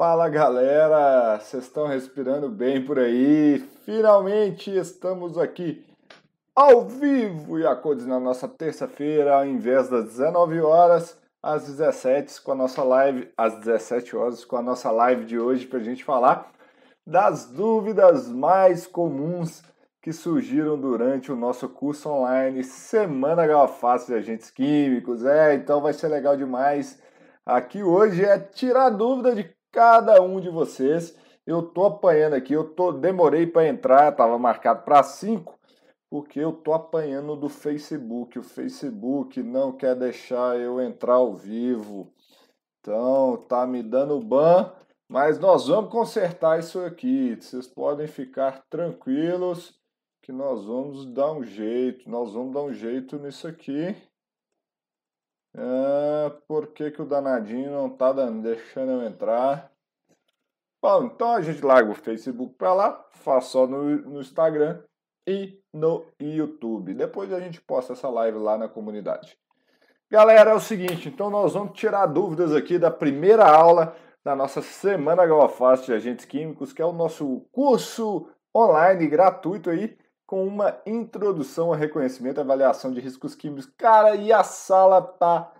Fala galera, vocês estão respirando bem por aí? Finalmente estamos aqui ao vivo e a cores na nossa terça-feira, ao invés das 19 horas, às 17 com a nossa live, às 17 horas com a nossa live de hoje para a gente falar das dúvidas mais comuns que surgiram durante o nosso curso online Semana Galface de Agentes Químicos. É, então vai ser legal demais. Aqui hoje é tirar dúvida de cada um de vocês. Eu tô apanhando aqui, eu tô demorei para entrar, estava marcado para 5, porque eu tô apanhando do Facebook. O Facebook não quer deixar eu entrar ao vivo. Então, tá me dando ban, mas nós vamos consertar isso aqui. Vocês podem ficar tranquilos que nós vamos dar um jeito, nós vamos dar um jeito nisso aqui. É, por que, que o danadinho não tá dando, deixando eu entrar? Bom, então a gente larga o Facebook para lá, faz só no, no Instagram e no YouTube. Depois a gente posta essa live lá na comunidade. Galera, é o seguinte, então nós vamos tirar dúvidas aqui da primeira aula da nossa Semana Galafast de Agentes Químicos, que é o nosso curso online gratuito aí com uma introdução a reconhecimento e avaliação de riscos químicos. Cara, e a sala tá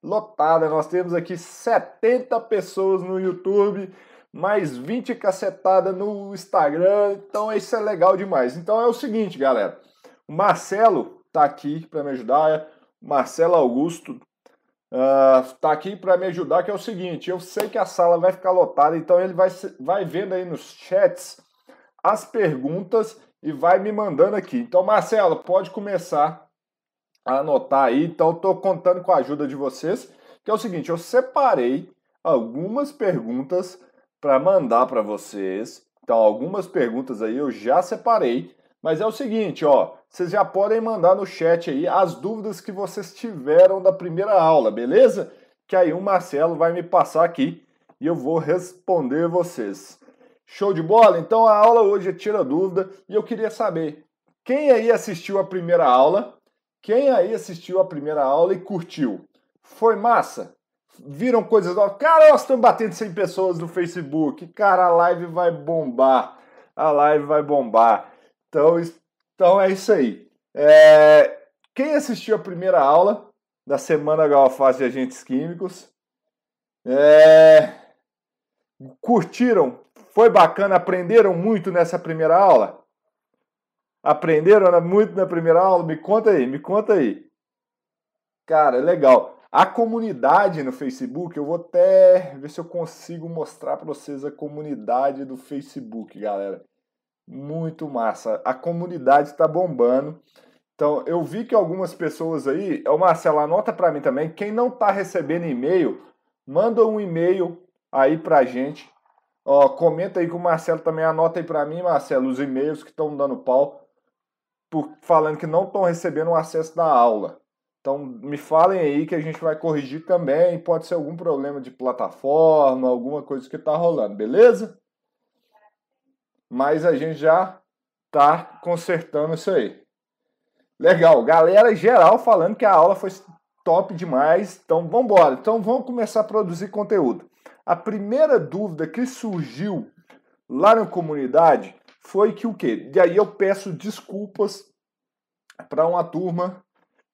lotada. Nós temos aqui 70 pessoas no YouTube, mais 20 cacetada no Instagram. Então isso é legal demais. Então é o seguinte, galera. O Marcelo tá aqui para me ajudar. Marcelo Augusto uh, tá aqui para me ajudar, que é o seguinte, eu sei que a sala vai ficar lotada, então ele vai, vai vendo aí nos chats as perguntas e vai me mandando aqui. Então, Marcelo, pode começar a anotar aí. Então, estou contando com a ajuda de vocês, que é o seguinte: eu separei algumas perguntas para mandar para vocês. Então, algumas perguntas aí eu já separei. Mas é o seguinte, ó, vocês já podem mandar no chat aí as dúvidas que vocês tiveram da primeira aula, beleza? Que aí o Marcelo vai me passar aqui e eu vou responder vocês. Show de bola? Então a aula hoje é tira dúvida e eu queria saber quem aí assistiu a primeira aula? Quem aí assistiu a primeira aula e curtiu? Foi massa? Viram coisas novas? Cara, nós estamos batendo 100 pessoas no Facebook. Cara, a live vai bombar. A live vai bombar. Então, então é isso aí. É... Quem assistiu a primeira aula da Semana Galfaz de Agentes Químicos? É... Curtiram foi bacana? Aprenderam muito nessa primeira aula? Aprenderam muito na primeira aula? Me conta aí, me conta aí. Cara, legal. A comunidade no Facebook, eu vou até ver se eu consigo mostrar para vocês a comunidade do Facebook, galera. Muito massa. A comunidade está bombando. Então, eu vi que algumas pessoas aí, o Marcelo, anota para mim também, quem não está recebendo e-mail, manda um e-mail aí pra gente Ó, comenta aí com o Marcelo também, anota aí para mim, Marcelo, os e-mails que estão dando pau, por, falando que não estão recebendo o acesso da aula. Então me falem aí que a gente vai corrigir também. Pode ser algum problema de plataforma, alguma coisa que está rolando, beleza? Mas a gente já tá consertando isso aí. Legal, galera geral falando que a aula foi top demais. Então vamos embora. Então vamos começar a produzir conteúdo. A primeira dúvida que surgiu lá na comunidade foi que o quê? E aí eu peço desculpas para uma turma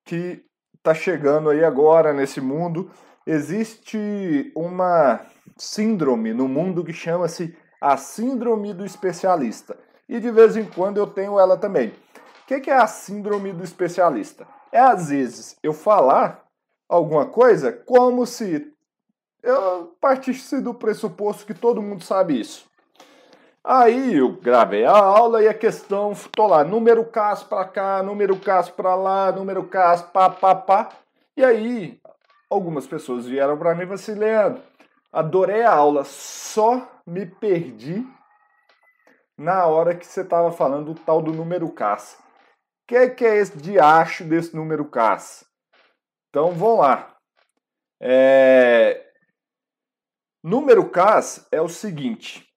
que está chegando aí agora nesse mundo. Existe uma síndrome no mundo que chama-se a síndrome do especialista. E de vez em quando eu tenho ela também. O que é a síndrome do especialista? É às vezes eu falar alguma coisa como se eu partisse do pressuposto que todo mundo sabe isso. Aí eu gravei a aula e a questão, tô lá, número CAS para cá, número CAS para lá, número CAS pá, pá, pá. E aí algumas pessoas vieram para mim e falaram assim, Leandro, adorei a aula, só me perdi na hora que você estava falando do tal do número CAS. O que, que é esse diacho desse número CAS? Então vamos lá. É, Número CAS é o seguinte: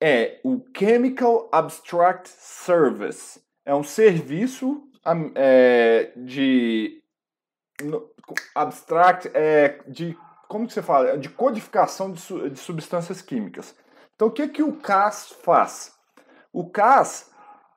é o Chemical Abstract Service. É um serviço é, de abstract é, de como que você fala? De codificação de, de substâncias químicas. Então, o que, que o CAS faz? O CAS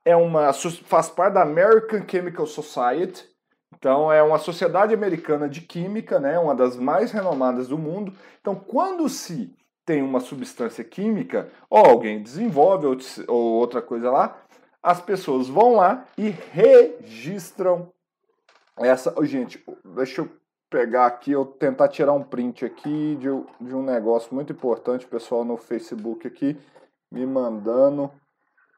é uma, faz parte da American Chemical Society, então é uma sociedade americana de química, né, uma das mais renomadas do mundo. Então, quando se tem uma substância química, ou alguém desenvolve ou, ou outra coisa lá, as pessoas vão lá e registram essa. Gente, deixa eu pegar aqui, eu tentar tirar um print aqui de, de um negócio muito importante, pessoal no Facebook aqui me mandando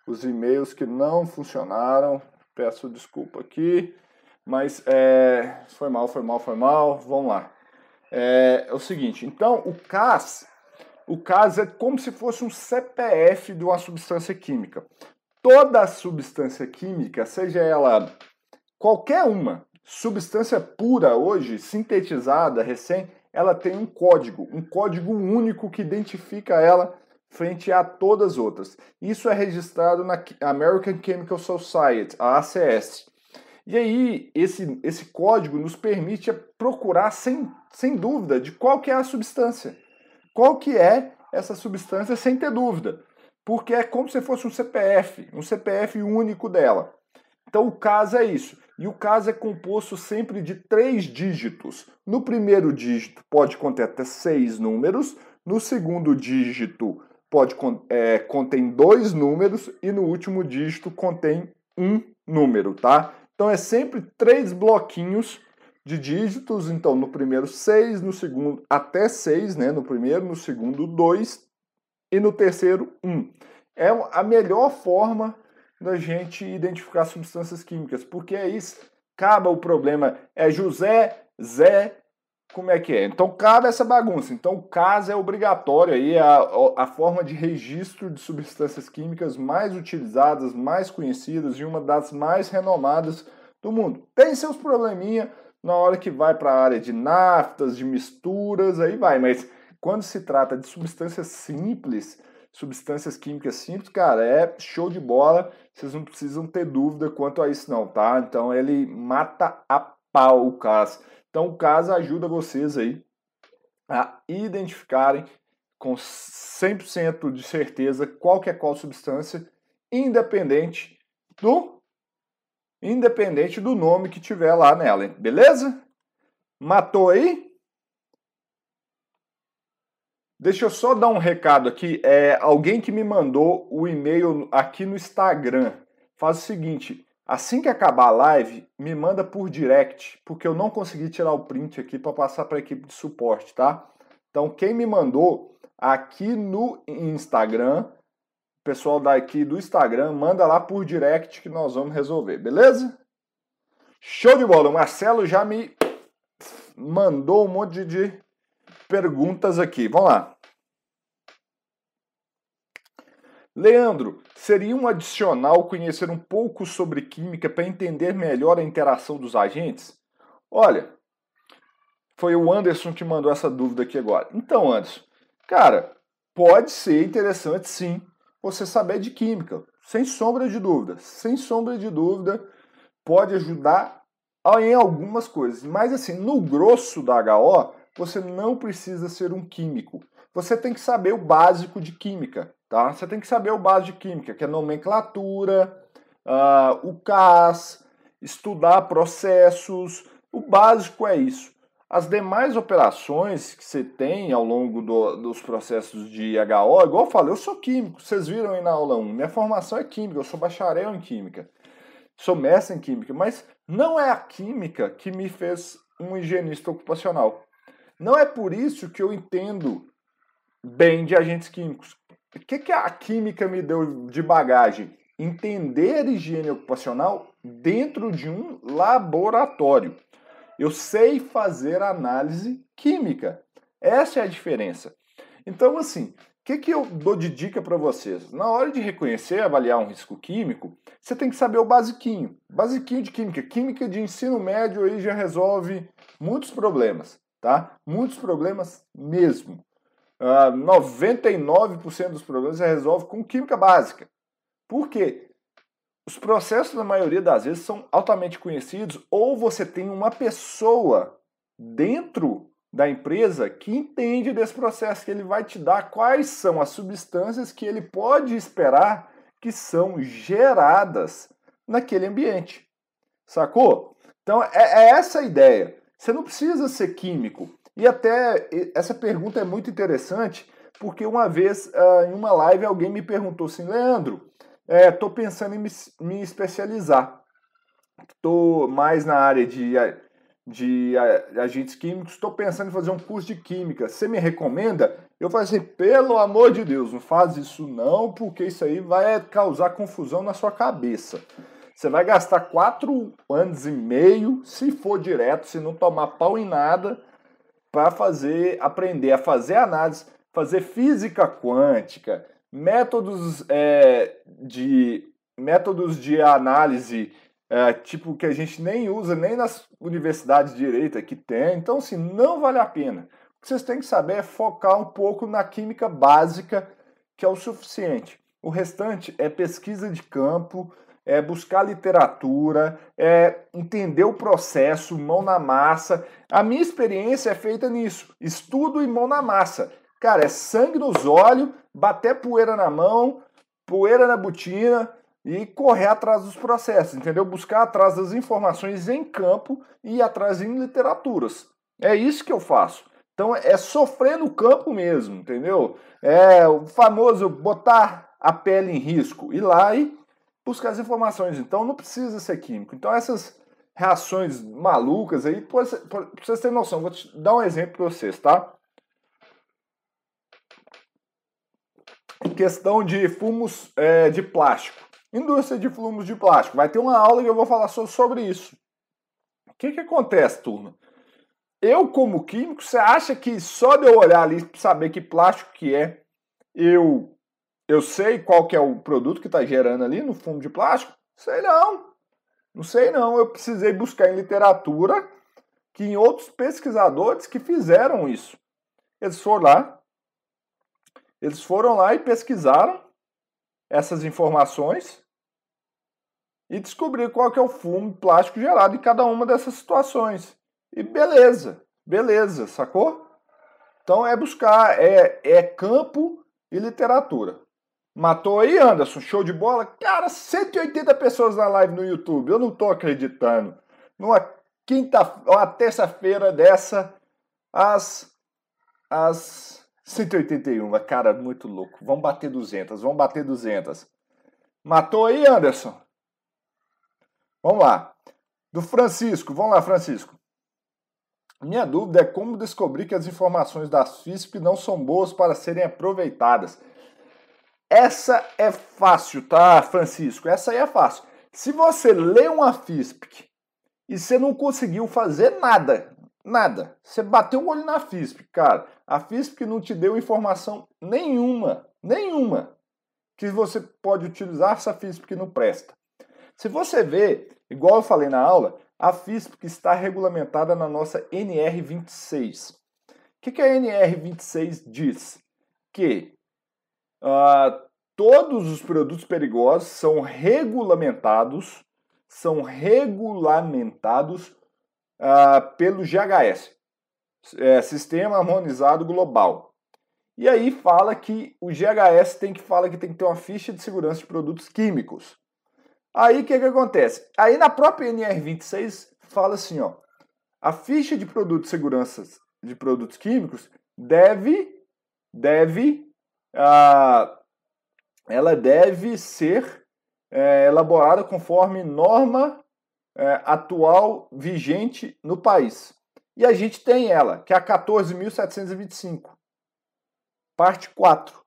os e-mails que não funcionaram. Peço desculpa aqui, mas é, foi mal, foi mal, foi mal. Vamos lá. É, é o seguinte, então o CAS, o CAS é como se fosse um CPF de uma substância química. Toda substância química, seja ela qualquer uma, substância pura hoje, sintetizada, recém, ela tem um código, um código único que identifica ela frente a todas as outras. Isso é registrado na American Chemical Society, a ACS. E aí, esse, esse código nos permite procurar sem, sem dúvida de qual que é a substância. Qual que é essa substância sem ter dúvida. Porque é como se fosse um CPF, um CPF único dela. Então o caso é isso. E o caso é composto sempre de três dígitos. No primeiro dígito pode conter até seis números, no segundo dígito pode é, contém dois números e no último dígito contém um número, tá? Então é sempre três bloquinhos de dígitos. Então no primeiro seis, no segundo até seis, né? No primeiro, no segundo dois e no terceiro um. É a melhor forma da gente identificar substâncias químicas, porque aí acaba o problema. É José, Zé, como é que é? Então cabe essa bagunça. Então o caso é obrigatório aí, a, a forma de registro de substâncias químicas mais utilizadas, mais conhecidas e uma das mais renomadas do mundo. Tem seus probleminha na hora que vai para a área de naftas, de misturas, aí vai, mas quando se trata de substâncias simples, substâncias químicas simples, cara, é show de bola. Vocês não precisam ter dúvida quanto a isso não, tá? Então ele mata a pau o caso. Então, o caso ajuda vocês aí a identificarem com 100% de certeza qual que é qual substância, independente do independente do nome que tiver lá nela, beleza? Matou aí? Deixa eu só dar um recado aqui. É, alguém que me mandou o e-mail aqui no Instagram. Faz o seguinte: Assim que acabar a live, me manda por direct, porque eu não consegui tirar o print aqui para passar para a equipe de suporte, tá? Então, quem me mandou aqui no Instagram, pessoal daqui do Instagram, manda lá por direct que nós vamos resolver, beleza? Show de bola! O Marcelo já me mandou um monte de perguntas aqui. Vamos lá. Leandro, seria um adicional conhecer um pouco sobre química para entender melhor a interação dos agentes? Olha, foi o Anderson que mandou essa dúvida aqui agora. Então, Anderson, cara, pode ser interessante sim você saber de química, sem sombra de dúvida. Sem sombra de dúvida, pode ajudar em algumas coisas. Mas assim, no grosso da HO, você não precisa ser um químico. Você tem que saber o básico de química. Tá? Você tem que saber o básico de química, que é nomenclatura, uh, o CAS, estudar processos. O básico é isso. As demais operações que você tem ao longo do, dos processos de HO, igual eu falei, eu sou químico, vocês viram aí na aula 1, minha formação é química, eu sou bacharel em química, sou mestre em química, mas não é a química que me fez um higienista ocupacional. Não é por isso que eu entendo bem de agentes químicos. O que, que a química me deu de bagagem? Entender higiene ocupacional dentro de um laboratório. Eu sei fazer análise química. Essa é a diferença. Então, assim, o que, que eu dou de dica para vocês? Na hora de reconhecer e avaliar um risco químico, você tem que saber o basiquinho. Basiquinho de química. Química de ensino médio aí já resolve muitos problemas, tá? Muitos problemas mesmo. 99% ah, dos problemas se resolve com química básica. Por quê? Os processos, na maioria das vezes, são altamente conhecidos ou você tem uma pessoa dentro da empresa que entende desse processo, que ele vai te dar quais são as substâncias que ele pode esperar que são geradas naquele ambiente. Sacou? Então é, é essa a ideia. Você não precisa ser químico. E até essa pergunta é muito interessante, porque uma vez uh, em uma live alguém me perguntou assim, Leandro, estou é, pensando em me, me especializar. Estou mais na área de, de agentes químicos, estou pensando em fazer um curso de química. Você me recomenda? Eu falei assim, pelo amor de Deus, não faz isso não, porque isso aí vai causar confusão na sua cabeça. Você vai gastar quatro anos e meio, se for direto, se não tomar pau em nada, para fazer, aprender a fazer análise, fazer física quântica, métodos é, de métodos de análise é, tipo que a gente nem usa nem nas universidades de direito que tem. Então, assim, não vale a pena. O que vocês têm que saber é focar um pouco na química básica, que é o suficiente. O restante é pesquisa de campo, é buscar literatura, é entender o processo, mão na massa. A minha experiência é feita nisso, estudo e mão na massa. Cara, é sangue nos olhos, bater poeira na mão, poeira na botina e correr atrás dos processos, entendeu? Buscar atrás das informações em campo e atrás em literaturas. É isso que eu faço. Então é sofrer no campo mesmo, entendeu? É o famoso botar a pele em risco, ir lá e buscar as informações. Então não precisa ser químico. Então essas reações malucas aí, pra vocês terem noção, vou te dar um exemplo para vocês, tá? Questão de fumos é, de plástico. Indústria de fumos de plástico. Vai ter uma aula que eu vou falar sobre isso. O que, que acontece, turma? Eu, como químico, você acha que só de eu olhar ali saber que plástico que é, eu eu sei qual que é o produto que está gerando ali no fumo de plástico? Sei não. Não sei não. Eu precisei buscar em literatura que em outros pesquisadores que fizeram isso. Eles foram lá, eles foram lá e pesquisaram essas informações e descobriram qual que é o fumo plástico gerado em cada uma dessas situações. E beleza, beleza, sacou? Então é buscar, é, é campo e literatura. Matou aí, Anderson? Show de bola? Cara, 180 pessoas na live no YouTube. Eu não tô acreditando. Numa quinta, uma terça-feira dessa, às, às 181. Cara, muito louco. Vamos bater 200. Vamos bater 200. Matou aí, Anderson? Vamos lá. Do Francisco. Vamos lá, Francisco. Minha dúvida é como descobrir que as informações das FISP não são boas para serem aproveitadas. Essa é fácil, tá, Francisco? Essa aí é fácil. Se você lê uma FISP e você não conseguiu fazer nada, nada, você bateu o olho na FISP, cara, a FISP não te deu informação nenhuma, nenhuma, que você pode utilizar essa FISP que não presta. Se você vê, igual eu falei na aula, a FISP está regulamentada na nossa NR26. O que, que a NR26 diz? Que Uh, todos os produtos perigosos são regulamentados, são regulamentados uh, pelo GHS, é, Sistema Harmonizado Global. E aí fala que o GHS tem que fala que tem que ter uma ficha de segurança de produtos químicos. Aí o que, que acontece? Aí na própria NR26 fala assim, ó, a ficha de produtos de segurança de produtos químicos deve deve ela deve ser é, elaborada conforme norma é, atual vigente no país. E a gente tem ela, que é a 14.725, parte 4,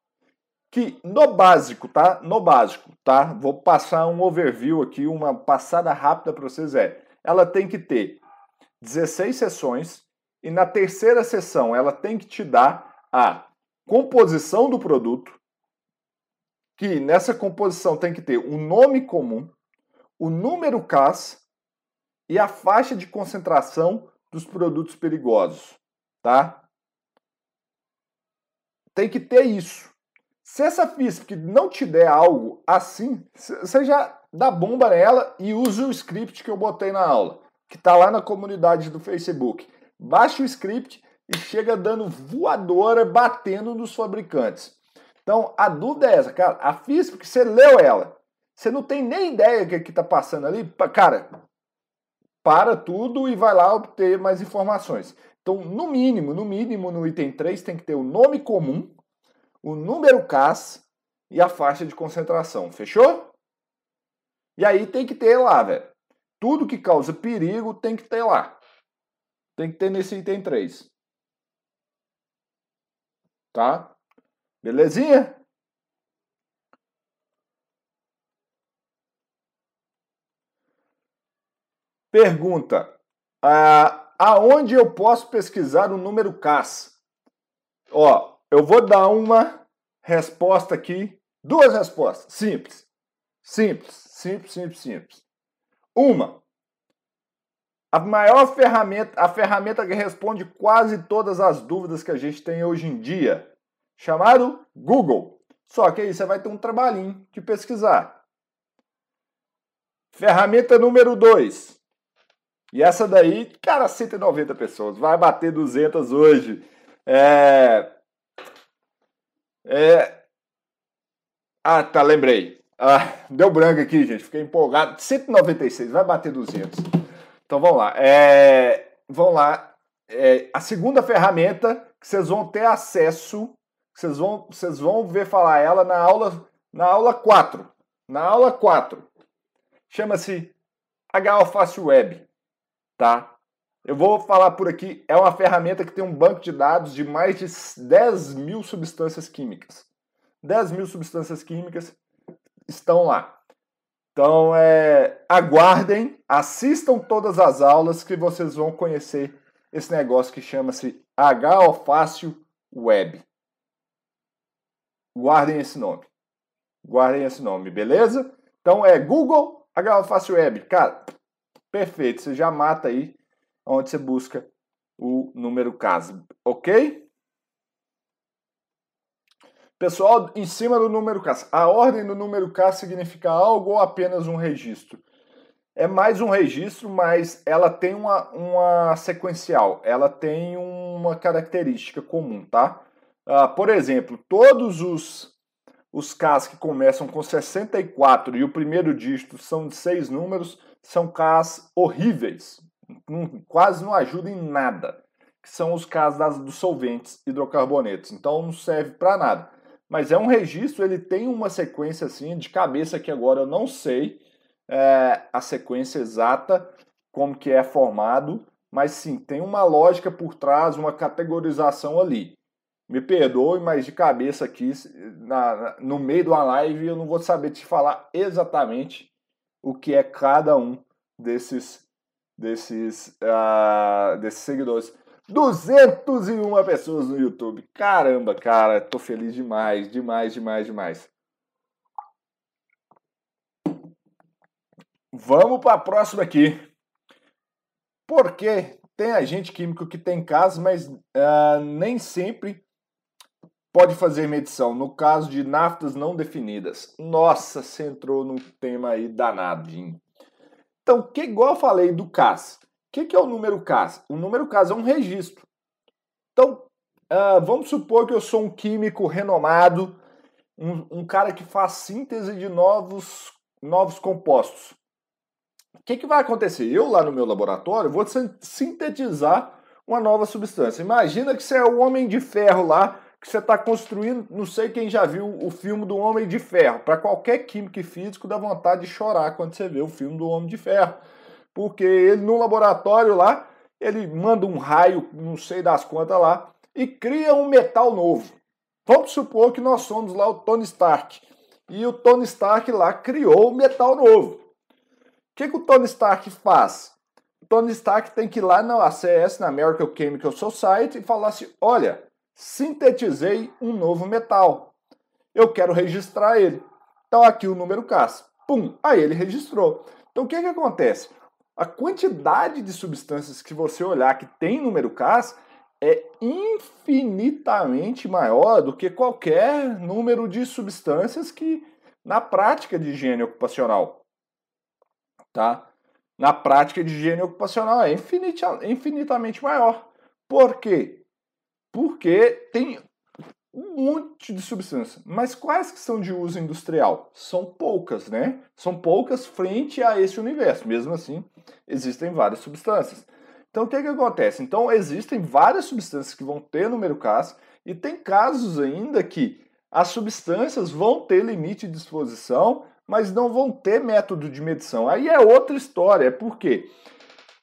que no básico, tá? No básico, tá? Vou passar um overview aqui, uma passada rápida para vocês é. Ela tem que ter 16 sessões e na terceira sessão ela tem que te dar a composição do produto, que nessa composição tem que ter o nome comum, o número CAS e a faixa de concentração dos produtos perigosos, tá? Tem que ter isso. Se essa FISP não te der algo assim, você já dá bomba nela e usa o script que eu botei na aula, que está lá na comunidade do Facebook. Baixa o script e chega dando voadora, batendo nos fabricantes. Então, a dúvida é essa, cara. A física, que você leu ela, você não tem nem ideia do que está passando ali, cara, para tudo e vai lá obter mais informações. Então, no mínimo, no mínimo, no item 3 tem que ter o nome comum, o número CAS e a faixa de concentração. Fechou? E aí tem que ter lá, velho. Tudo que causa perigo tem que ter lá. Tem que ter nesse item 3. Tá? Belezinha? Pergunta: ah, aonde eu posso pesquisar o número CAS? Ó, eu vou dar uma resposta aqui, duas respostas, simples. Simples, simples, simples, simples. Uma, a maior ferramenta, a ferramenta que responde quase todas as dúvidas que a gente tem hoje em dia, chamado Google. Só que aí você vai ter um trabalhinho de pesquisar. Ferramenta número 2. E essa daí, cara, 190 pessoas. Vai bater 200 hoje. É... É... Ah, tá, lembrei. Ah, deu branco aqui, gente. Fiquei empolgado. 196, vai bater 200. Então vamos lá. É, vamos lá. É, a segunda ferramenta que vocês vão ter acesso, vocês vão, vocês vão ver falar ela na aula, na aula 4. Na aula 4. Chama-se HAlface Web. Tá? Eu vou falar por aqui. É uma ferramenta que tem um banco de dados de mais de 10 mil substâncias químicas. 10 mil substâncias químicas estão lá. Então, é, aguardem, assistam todas as aulas que vocês vão conhecer esse negócio que chama-se H-Alfácio Web. Guardem esse nome. Guardem esse nome, beleza? Então é Google H-Alfácio Web. Cara, perfeito. Você já mata aí onde você busca o número caso, ok? Pessoal, em cima do número K. A ordem do número K significa algo ou apenas um registro? É mais um registro, mas ela tem uma, uma sequencial, ela tem uma característica comum, tá? Uh, por exemplo, todos os, os Ks que começam com 64 e o primeiro dígito são de seis números, são Ks horríveis, não, quase não ajudam em nada, que são os Ks das, dos solventes hidrocarbonetos, então não serve para nada mas é um registro, ele tem uma sequência assim, de cabeça que agora eu não sei é, a sequência exata, como que é formado, mas sim, tem uma lógica por trás, uma categorização ali. Me perdoe, mas de cabeça aqui, na, no meio de uma live, eu não vou saber te falar exatamente o que é cada um desses, desses, uh, desses seguidores. 201 pessoas no YouTube. Caramba, cara, tô feliz demais, demais, demais, demais. Vamos para a próxima aqui. Porque tem agente químico que tem casos, mas uh, nem sempre pode fazer medição. No caso de naftas não definidas. Nossa, você entrou num tema aí danadinho. Então, que igual eu falei do CAS que, que é o número CAS? O número CAS é um registro. Então, uh, vamos supor que eu sou um químico renomado, um, um cara que faz síntese de novos, novos compostos. O que, que vai acontecer? Eu, lá no meu laboratório, vou sintetizar uma nova substância. Imagina que você é o Homem de Ferro lá, que você está construindo, não sei quem já viu o filme do Homem de Ferro. Para qualquer químico e físico dá vontade de chorar quando você vê o filme do Homem de Ferro porque ele no laboratório lá, ele manda um raio, não sei das quantas lá, e cria um metal novo. Vamos supor que nós somos lá o Tony Stark. E o Tony Stark lá criou um metal novo. O que, que o Tony Stark faz? O Tony Stark tem que ir lá na ACS, na American Chemical Society, e falar assim: olha, sintetizei um novo metal. Eu quero registrar ele. Então aqui o número CAS. Pum, aí ele registrou. Então o que, que acontece? A quantidade de substâncias que você olhar que tem número CAS é infinitamente maior do que qualquer número de substâncias que na prática de higiene ocupacional, tá? Na prática de higiene ocupacional é infinitamente maior. Por quê? Porque tem um monte de substância. Mas quais que são de uso industrial? São poucas, né? São poucas frente a esse universo. Mesmo assim, existem várias substâncias. Então, o que, que acontece? Então, existem várias substâncias que vão ter número CAS e tem casos ainda que as substâncias vão ter limite de exposição, mas não vão ter método de medição. Aí é outra história, é porque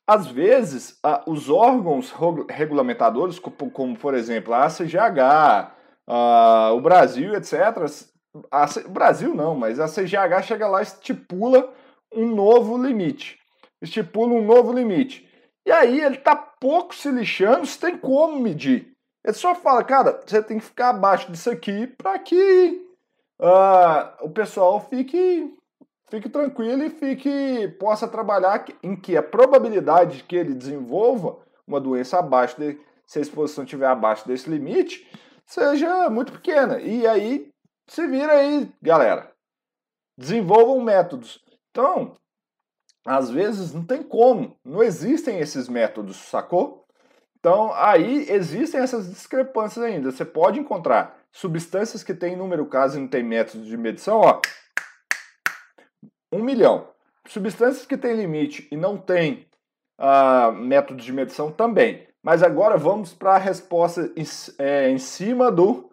às vezes os órgãos regulamentadores, como por exemplo a CGH, o Brasil, etc. A, Brasil não, mas a CGH chega lá e estipula um novo limite. Estipula um novo limite. E aí ele tá pouco se lixando se tem como medir. Ele só fala, cara, você tem que ficar abaixo disso aqui para que uh, o pessoal fique, fique tranquilo e fique possa trabalhar em que a probabilidade de que ele desenvolva uma doença abaixo de, se a exposição estiver abaixo desse limite, seja muito pequena. E aí se vira aí, galera. Desenvolvam métodos. Então, às vezes não tem como, não existem esses métodos, sacou? Então, aí existem essas discrepâncias ainda. Você pode encontrar substâncias que têm número caso e não tem método de medição, ó. Um milhão. Substâncias que têm limite e não têm uh, método de medição também. Mas agora vamos para a resposta em, é, em cima do,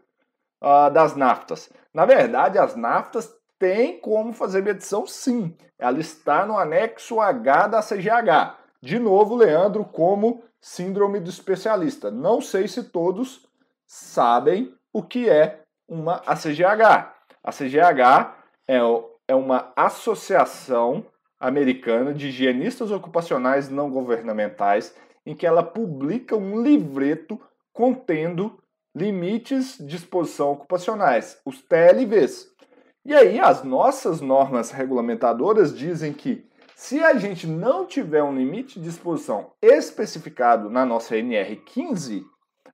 uh, das naftas. Na verdade, as naftas têm como fazer medição sim. Ela está no anexo H da CGH. De novo, Leandro, como síndrome do especialista. Não sei se todos sabem o que é uma ACGH. A CGH é, é uma associação americana de higienistas ocupacionais não governamentais em que ela publica um livreto contendo limites de exposição ocupacionais, os TLVs. E aí as nossas normas regulamentadoras dizem que se a gente não tiver um limite de exposição especificado na nossa NR15,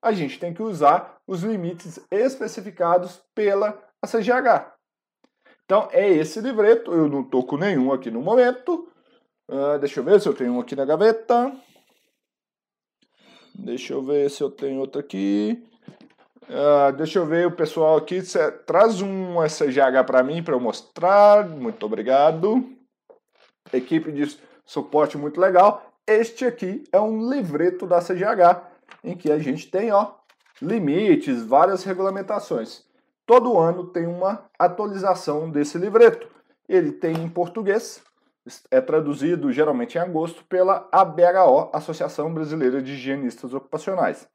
a gente tem que usar os limites especificados pela ACGH. Então é esse livreto, eu não estou com nenhum aqui no momento. Uh, deixa eu ver se eu tenho um aqui na gaveta. Deixa eu ver se eu tenho outro aqui. Uh, deixa eu ver o pessoal aqui. Traz um SGH para mim para eu mostrar. Muito obrigado equipe de suporte muito legal. Este aqui é um livreto da CGH, em que a gente tem ó, limites, várias regulamentações. Todo ano tem uma atualização desse livreto. Ele tem em português, é traduzido geralmente em agosto pela ABHO, Associação Brasileira de Higienistas Ocupacionais.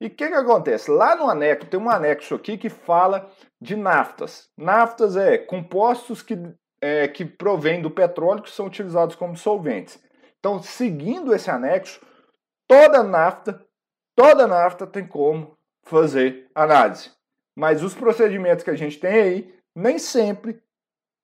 E o que, que acontece? Lá no anexo, tem um anexo aqui que fala de naftas. Naftas é compostos que é, que provém do petróleo que são utilizados como solventes. Então, seguindo esse anexo, toda nafta, toda nafta tem como fazer análise. Mas os procedimentos que a gente tem aí nem sempre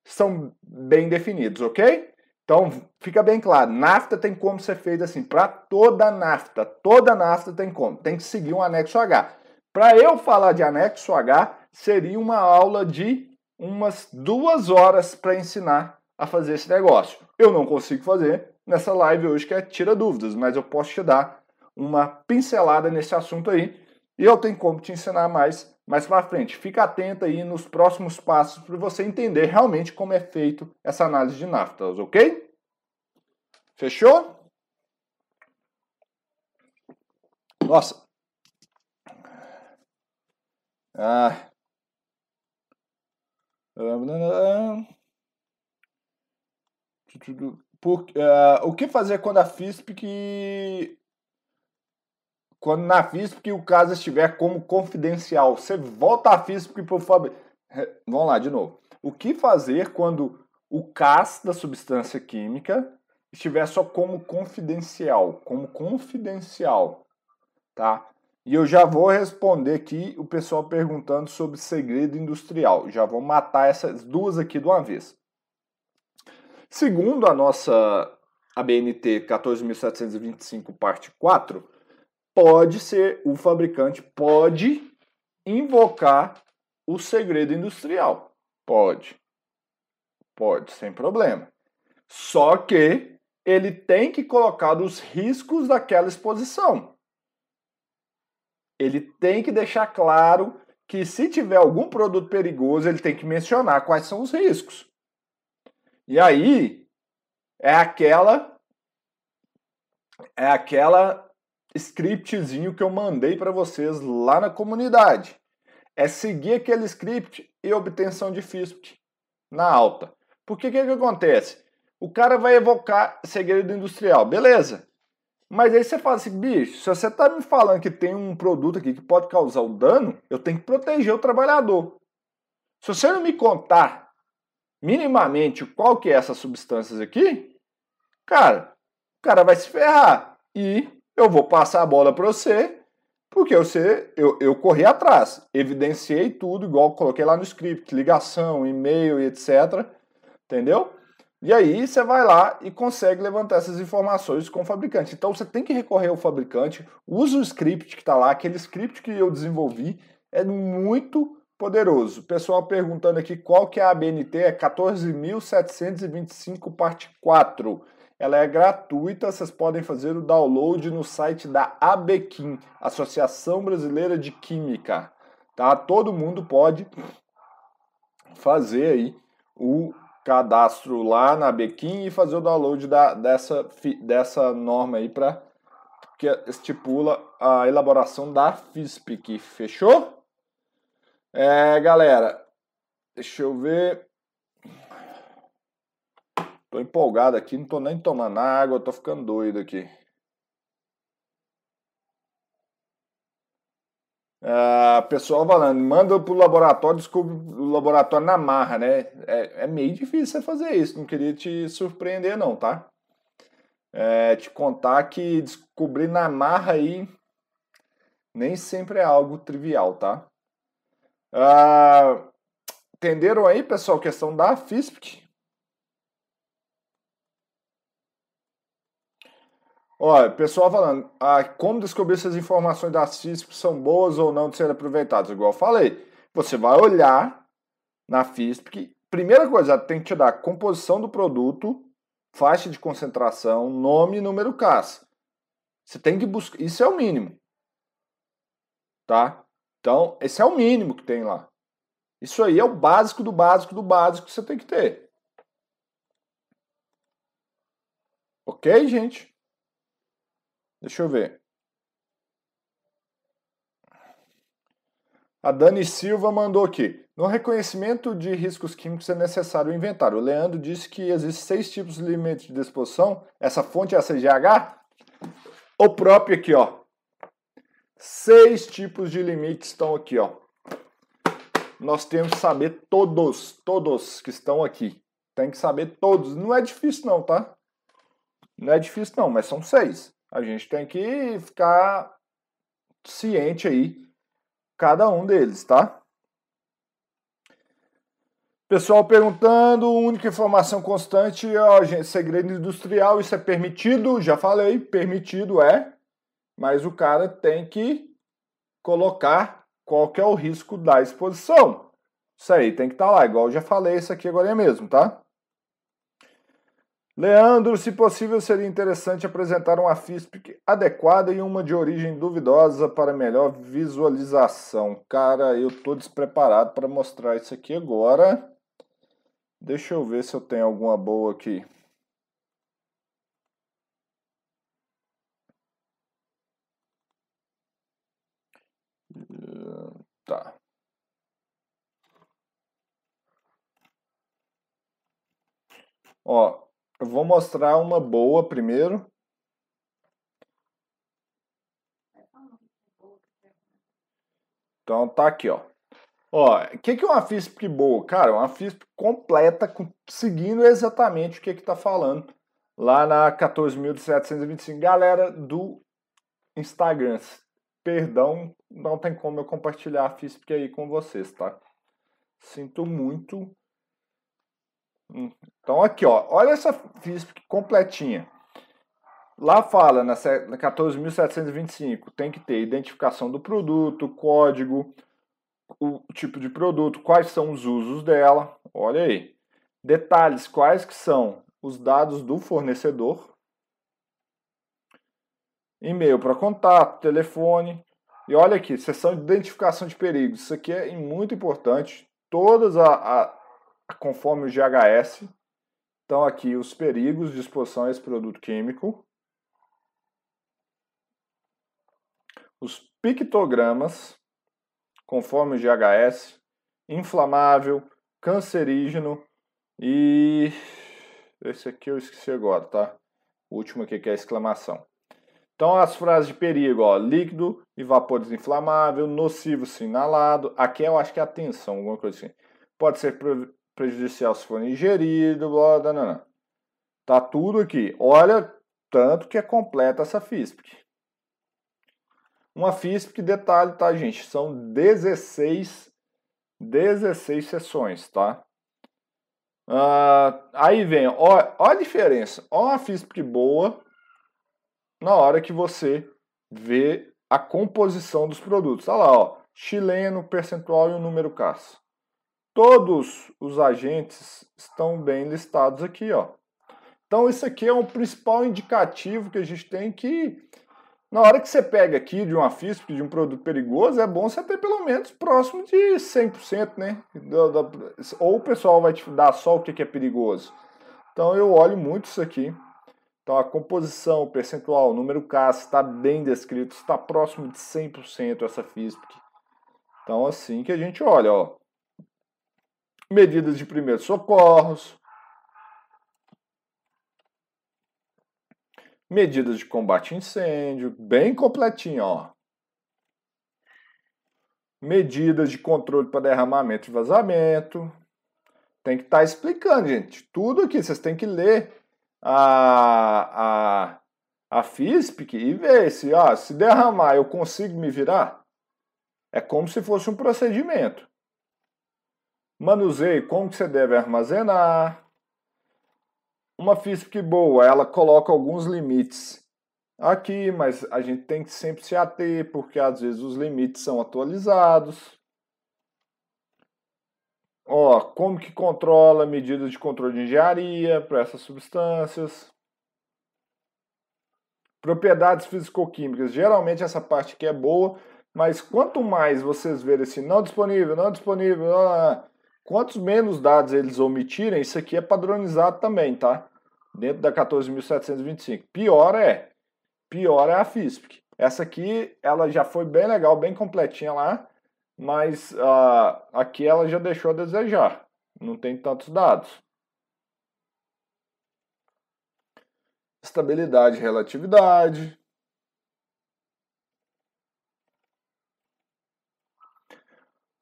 são bem definidos, ok? Então, fica bem claro, nafta tem como ser feita assim, para toda nafta, toda nafta tem como, tem que seguir um anexo H. Para eu falar de anexo H, seria uma aula de umas duas horas para ensinar a fazer esse negócio. Eu não consigo fazer nessa live hoje que é tira dúvidas, mas eu posso te dar uma pincelada nesse assunto aí e eu tenho como te ensinar mais mais para frente. Fica atento aí nos próximos passos para você entender realmente como é feito essa análise de naftas, ok? Fechou? Nossa. Ah, por, uh, o que fazer quando a FISP que. Quando na FISP o caso estiver como confidencial? Você volta a FISP por favor. Vamos lá de novo. O que fazer quando o CAS da substância química estiver só como confidencial? Como confidencial, tá? E eu já vou responder aqui o pessoal perguntando sobre segredo industrial. Já vou matar essas duas aqui de uma vez. Segundo a nossa ABNT 14725 parte 4, pode ser o fabricante pode invocar o segredo industrial. Pode. Pode, sem problema. Só que ele tem que colocar os riscos daquela exposição. ele tem que deixar claro que se tiver algum produto perigoso, ele tem que mencionar quais são os riscos. E aí é aquela é aquela scriptzinho que eu mandei para vocês lá na comunidade. É seguir aquele script e obtenção de FISP na alta. Porque que, que acontece? O cara vai evocar segredo industrial, beleza. Mas aí você fala assim, bicho, se você tá me falando que tem um produto aqui que pode causar o dano, eu tenho que proteger o trabalhador. Se você não me contar minimamente qual que é essas substâncias aqui, cara, o cara vai se ferrar. E eu vou passar a bola para você, porque você, eu, eu corri atrás, evidenciei tudo, igual coloquei lá no script, ligação, e-mail e etc. Entendeu? E aí você vai lá e consegue levantar essas informações com o fabricante. Então você tem que recorrer ao fabricante, usa o script que está lá, aquele script que eu desenvolvi é muito poderoso. Pessoal perguntando aqui qual que é a ABNT, é 14.725 parte 4. Ela é gratuita, vocês podem fazer o download no site da ABQUIM, Associação Brasileira de Química. Tá? Todo mundo pode fazer aí o cadastro lá na Bequim e fazer o download da, dessa, dessa norma aí para que estipula a elaboração da FISPIC. Fechou? É, galera, deixa eu ver. Tô empolgado aqui, não tô nem tomando água, tô ficando doido aqui. Uh, pessoal falando, manda pro laboratório, descobre o laboratório na marra, né? É, é, meio difícil você fazer isso, não queria te surpreender não, tá? É, te contar que descobrir na marra aí nem sempre é algo trivial, tá? Uh, entenderam aí, pessoal, a questão da FISP? Olha, pessoal falando, ah, como descobrir se as informações da FISP são boas ou não de serem aproveitadas? Igual eu falei, você vai olhar na FISP, primeira coisa, tem que te dar composição do produto, faixa de concentração, nome e número CAS. Você tem que buscar, isso é o mínimo. Tá? Então, esse é o mínimo que tem lá. Isso aí é o básico do básico do básico que você tem que ter. Ok, gente? Deixa eu ver. A Dani Silva mandou aqui. No reconhecimento de riscos químicos é necessário o inventário. O Leandro disse que existem seis tipos de limites de disposição. Essa fonte é a CGH? O próprio aqui, ó. Seis tipos de limites estão aqui, ó. Nós temos que saber todos, todos que estão aqui. Tem que saber todos. Não é difícil não, tá? Não é difícil não, mas são seis. A gente tem que ficar ciente aí, cada um deles, tá? Pessoal perguntando, única informação constante, gente, segredo industrial, isso é permitido? Já falei, permitido é, mas o cara tem que colocar qual que é o risco da exposição. Isso aí tem que estar tá lá, igual eu já falei isso aqui agora mesmo, tá? Leandro, se possível, seria interessante apresentar uma FISP adequada e uma de origem duvidosa para melhor visualização. Cara, eu estou despreparado para mostrar isso aqui agora. Deixa eu ver se eu tenho alguma boa aqui. Tá. Ó, eu vou mostrar uma boa primeiro. Então tá aqui, ó. Ó, o que, que é uma FISP boa? Cara, uma FISP completa, seguindo exatamente o que que tá falando lá na 14.725. Galera do Instagram, perdão, não tem como eu compartilhar a FISP aí com vocês, tá? Sinto muito, então aqui, ó, olha essa FISP completinha. Lá fala na 14.725, tem que ter identificação do produto, código, o tipo de produto, quais são os usos dela, olha aí. Detalhes, quais que são os dados do fornecedor, e-mail para contato, telefone, E olha aqui, seção de identificação de perigos. Isso aqui é muito importante. Todas, a, a, conforme o GHS, estão aqui os perigos de exposição a esse produto químico. Os pictogramas, conforme o GHS, inflamável, cancerígeno e esse aqui eu esqueci agora, tá? O último aqui que é a exclamação. Então, as frases de perigo, ó, líquido e vapor desinflamável, nocivo se inalado. Aqui eu acho que é atenção, alguma coisa assim. Pode ser prejudicial se for ingerido, blá, blá, blá, blá. Tá tudo aqui. Olha tanto que é completa essa FISP. Uma FISP, detalhe, tá, gente? São 16, 16 sessões, tá? Uh, aí vem, ó, ó a diferença. Ó uma FISP boa na hora que você vê a composição dos produtos. Olha lá, ó, chileno, percentual e o número CAS. Todos os agentes estão bem listados aqui, ó. Então isso aqui é um principal indicativo que a gente tem que na hora que você pega aqui de uma FISP, de um produto perigoso, é bom você ter pelo menos próximo de 100%, né? Ou o pessoal vai te dar só o que é perigoso. Então eu olho muito isso aqui. Então a composição, o percentual, o número CAS está bem descrito, está próximo de 100% essa FISP. Então assim que a gente olha, ó. Medidas de primeiros socorros. Medidas de combate a incêndio, bem completinho, ó. Medidas de controle para derramamento e vazamento. Tem que estar tá explicando, gente. Tudo aqui, vocês têm que ler a, a, a FISPIC e ver se, ó, se derramar eu consigo me virar. É como se fosse um procedimento. Manuseie como que você deve armazenar. Uma FISPIC boa, ela coloca alguns limites aqui, mas a gente tem que sempre se ater, porque às vezes os limites são atualizados. Ó, como que controla medidas de controle de engenharia para essas substâncias. Propriedades físico-químicas. Geralmente essa parte aqui é boa, mas quanto mais vocês verem assim, não disponível, não disponível, ah, quantos menos dados eles omitirem, isso aqui é padronizado também, tá? Dentro da 14.725. Pior é, pior é a FISP. Essa aqui, ela já foi bem legal, bem completinha lá mas uh, aqui ela já deixou a desejar, não tem tantos dados. Estabilidade e relatividade.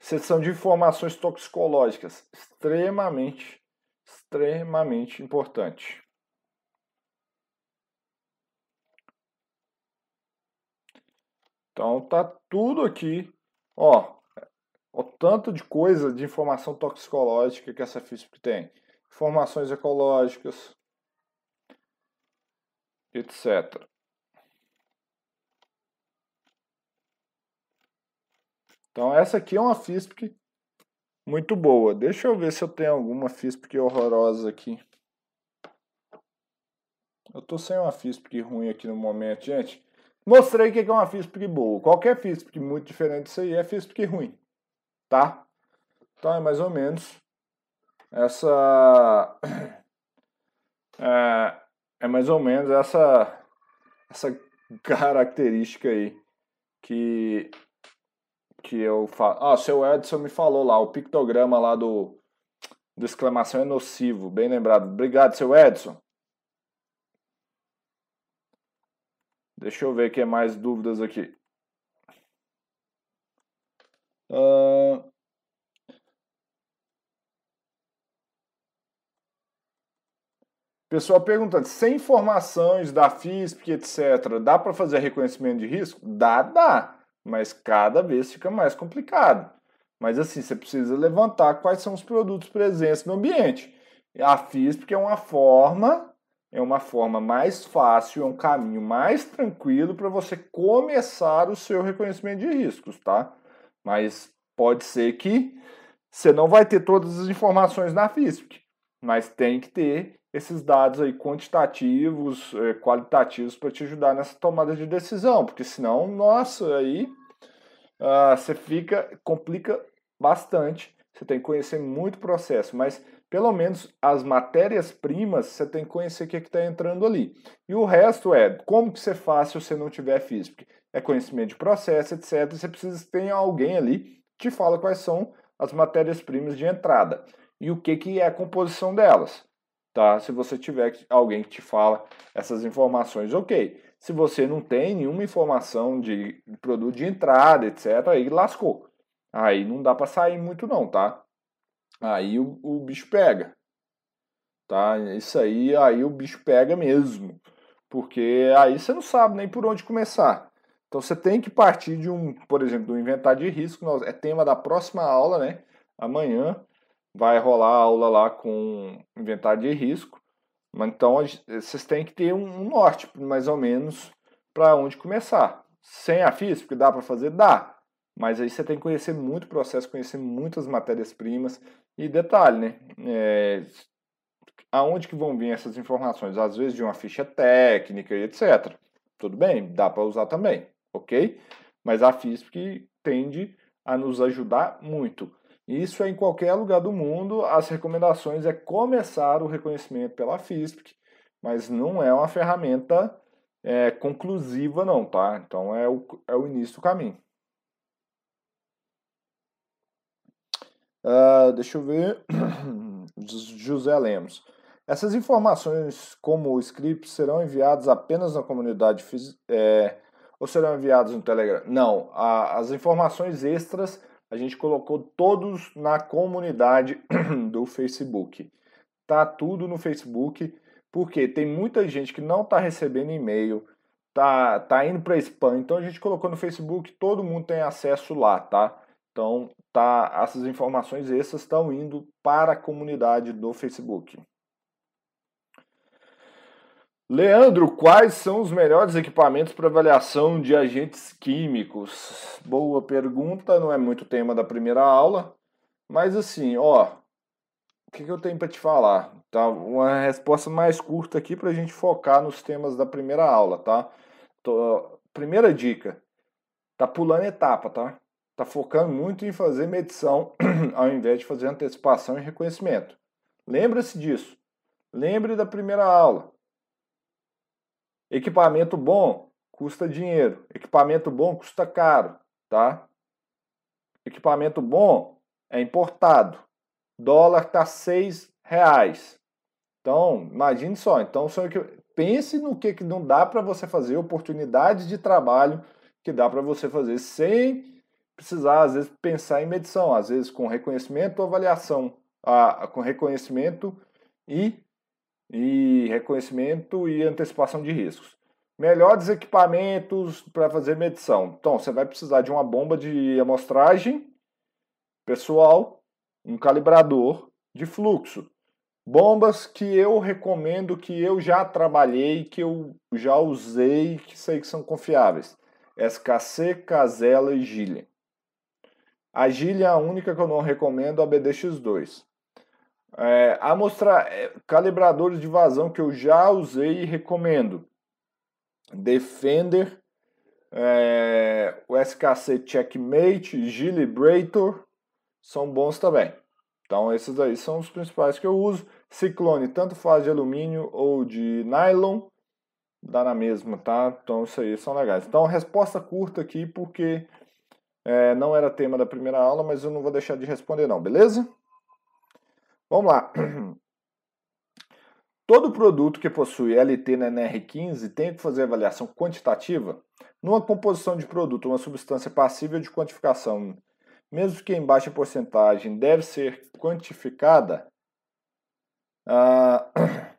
Seção de informações toxicológicas, extremamente, extremamente importante. Então tá tudo aqui, ó, o tanto de coisa de informação toxicológica que essa FISP tem. Informações ecológicas, etc. Então essa aqui é uma FISP muito boa. Deixa eu ver se eu tenho alguma FISP horrorosa aqui. Eu tô sem uma FISP ruim aqui no momento, gente. Mostrei o que é uma FISP boa. Qualquer FISP muito diferente disso aí é FISP ruim tá? Então é mais ou menos essa é, é mais ou menos essa essa característica aí que que eu falo. Ah, seu Edson me falou lá, o pictograma lá do, do exclamação é nocivo, bem lembrado. Obrigado, seu Edson. Deixa eu ver que é mais dúvidas aqui. Uh... Pessoal perguntando, sem informações da FISP, etc., dá para fazer reconhecimento de risco? Dá, dá, mas cada vez fica mais complicado. Mas assim, você precisa levantar quais são os produtos presentes no ambiente. A FISP é uma forma, é uma forma mais fácil, é um caminho mais tranquilo para você começar o seu reconhecimento de riscos, tá? Mas pode ser que você não vai ter todas as informações na FISP, mas tem que ter esses dados aí quantitativos, eh, qualitativos para te ajudar nessa tomada de decisão, porque senão, nossa, aí uh, você fica, complica bastante. Você tem que conhecer muito processo, mas pelo menos as matérias-primas você tem que conhecer o que é está entrando ali. E o resto é como que você faz se você não tiver físico. É conhecimento de processo, etc. Você precisa ter alguém ali que te fala quais são as matérias-primas de entrada e o que, que é a composição delas. Tá? Se você tiver alguém que te fala essas informações, ok. Se você não tem nenhuma informação de produto de entrada, etc., aí lascou. Aí não dá para sair muito não, tá? Aí o, o bicho pega. Tá? Isso aí, aí o bicho pega mesmo. Porque aí você não sabe nem por onde começar. Então você tem que partir de um, por exemplo, do inventário de risco, é tema da próxima aula, né? Amanhã vai rolar aula lá com inventário de risco. Então vocês têm que ter um norte, mais ou menos, para onde começar. Sem a física, dá para fazer? Dá. Mas aí você tem que conhecer muito o processo, conhecer muitas matérias-primas. E detalhe, né? É, aonde que vão vir essas informações? Às vezes de uma ficha técnica e etc. Tudo bem, dá para usar também, ok? Mas a FISP tende a nos ajudar muito. Isso é em qualquer lugar do mundo. As recomendações é começar o reconhecimento pela FISP, mas não é uma ferramenta é, conclusiva não, tá? Então é o, é o início do caminho. Uh, deixa eu ver. José Lemos. Essas informações, como o script, serão enviadas apenas na comunidade é, ou serão enviadas no Telegram? Não, a, as informações extras a gente colocou todos na comunidade do Facebook. Tá tudo no Facebook, porque tem muita gente que não está recebendo e-mail, tá, tá indo para spam. Então a gente colocou no Facebook, todo mundo tem acesso lá, tá? Então, tá, essas informações essas estão indo para a comunidade do Facebook. Leandro, quais são os melhores equipamentos para avaliação de agentes químicos? Boa pergunta, não é muito tema da primeira aula, mas assim, ó, o que, que eu tenho para te falar? Tá, uma resposta mais curta aqui para a gente focar nos temas da primeira aula, tá? Tô, primeira dica, tá pulando etapa, tá? está focando muito em fazer medição ao invés de fazer antecipação e reconhecimento. Lembre-se disso. Lembre da primeira aula. Equipamento bom custa dinheiro. Equipamento bom custa caro, tá? Equipamento bom é importado. Dólar está seis reais. Então, imagine só. Então, pense no que, que não dá para você fazer, oportunidades de trabalho que dá para você fazer sem precisar, às vezes, pensar em medição, às vezes com reconhecimento ou avaliação, ah, com reconhecimento e, e reconhecimento e antecipação de riscos. Melhores equipamentos para fazer medição. Então, você vai precisar de uma bomba de amostragem pessoal, um calibrador de fluxo. Bombas que eu recomendo, que eu já trabalhei, que eu já usei, que sei que são confiáveis. SKC, Casella e Gillian. A Gilha é a única que eu não recomendo, a BDX2. É, a mostrar é, calibradores de vazão que eu já usei e recomendo. Defender, é, o SKC Checkmate, Gilibrator, são bons também. Então esses aí são os principais que eu uso. Ciclone, tanto faz de alumínio ou de nylon, dá na mesma, tá? Então isso aí são legais. Então resposta curta aqui, porque é, não era tema da primeira aula, mas eu não vou deixar de responder não, beleza? Vamos lá. Todo produto que possui LT na NR15 tem que fazer avaliação quantitativa? Numa composição de produto, uma substância passível de quantificação, mesmo que em baixa porcentagem, deve ser quantificada? Ah,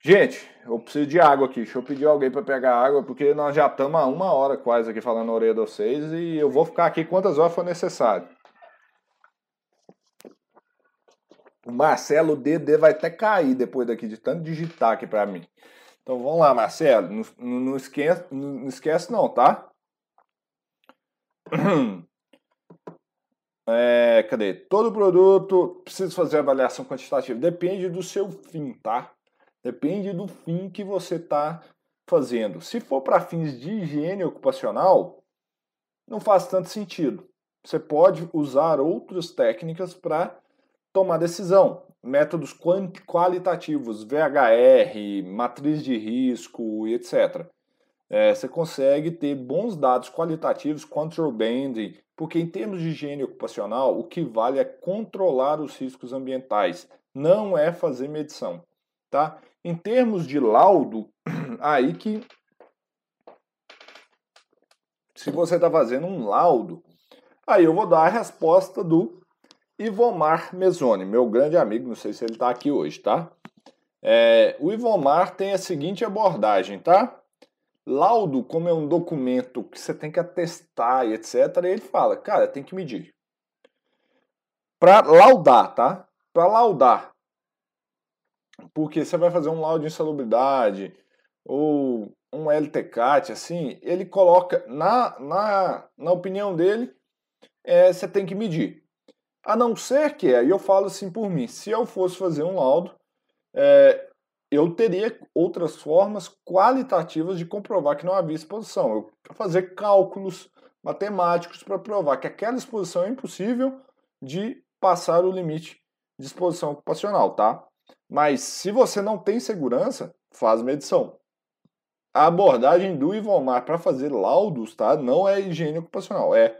Gente, eu preciso de água aqui. Deixa eu pedir alguém para pegar água, porque nós já estamos há uma hora quase aqui falando na orelha de vocês e eu vou ficar aqui quantas horas for necessário. O Marcelo, DD vai até cair depois daqui de tanto digitar aqui para mim. Então vamos lá, Marcelo. Não, não, não, esquece, não esquece não, tá? É, cadê? Todo produto precisa fazer avaliação quantitativa. Depende do seu fim, tá? Depende do fim que você está fazendo. Se for para fins de higiene ocupacional, não faz tanto sentido. Você pode usar outras técnicas para tomar decisão. Métodos qualitativos, VHR, matriz de risco e etc. É, você consegue ter bons dados qualitativos, control banding, porque em termos de higiene ocupacional, o que vale é controlar os riscos ambientais, não é fazer medição. Tá? Em termos de laudo, aí que se você está fazendo um laudo, aí eu vou dar a resposta do Ivomar Mesoni, meu grande amigo, não sei se ele está aqui hoje, tá? É, o Ivomar tem a seguinte abordagem, tá? Laudo, como é um documento que você tem que atestar e etc., ele fala, cara, tem que medir. Para laudar, tá? Para laudar. Porque você vai fazer um laudo de insalubridade ou um LTCAT, assim, ele coloca, na, na, na opinião dele, é, você tem que medir. A não ser que, aí eu falo assim por mim, se eu fosse fazer um laudo, é, eu teria outras formas qualitativas de comprovar que não havia exposição. Eu fazer cálculos matemáticos para provar que aquela exposição é impossível de passar o limite de exposição ocupacional, tá? Mas se você não tem segurança, faz medição a abordagem do Ivomar para fazer laudos, tá? Não é higiene ocupacional, é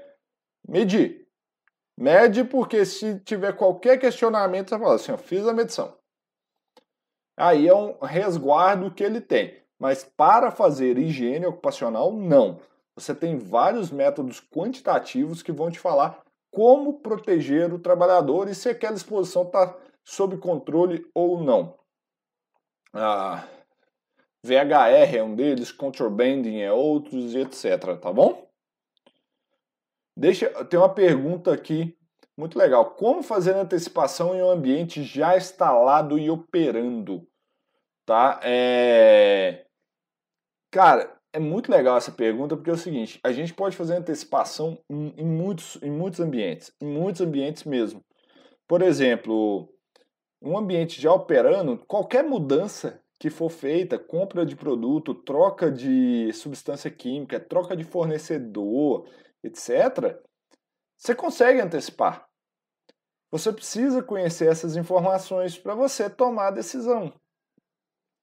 medir. Mede porque se tiver qualquer questionamento, você fala assim, eu fiz a medição. Aí é um resguardo que ele tem. Mas para fazer higiene ocupacional, não. Você tem vários métodos quantitativos que vão te falar como proteger o trabalhador e se aquela exposição está sob controle ou não. Ah, VHR é um deles, contrabanding é outros etc, tá bom? Deixa, tem uma pergunta aqui muito legal. Como fazer antecipação em um ambiente já instalado e operando? Tá? É... Cara, é muito legal essa pergunta porque é o seguinte, a gente pode fazer antecipação em, em muitos, em muitos ambientes, em muitos ambientes mesmo. Por exemplo, um ambiente já operando, qualquer mudança que for feita, compra de produto, troca de substância química, troca de fornecedor, etc., você consegue antecipar. Você precisa conhecer essas informações para você tomar a decisão.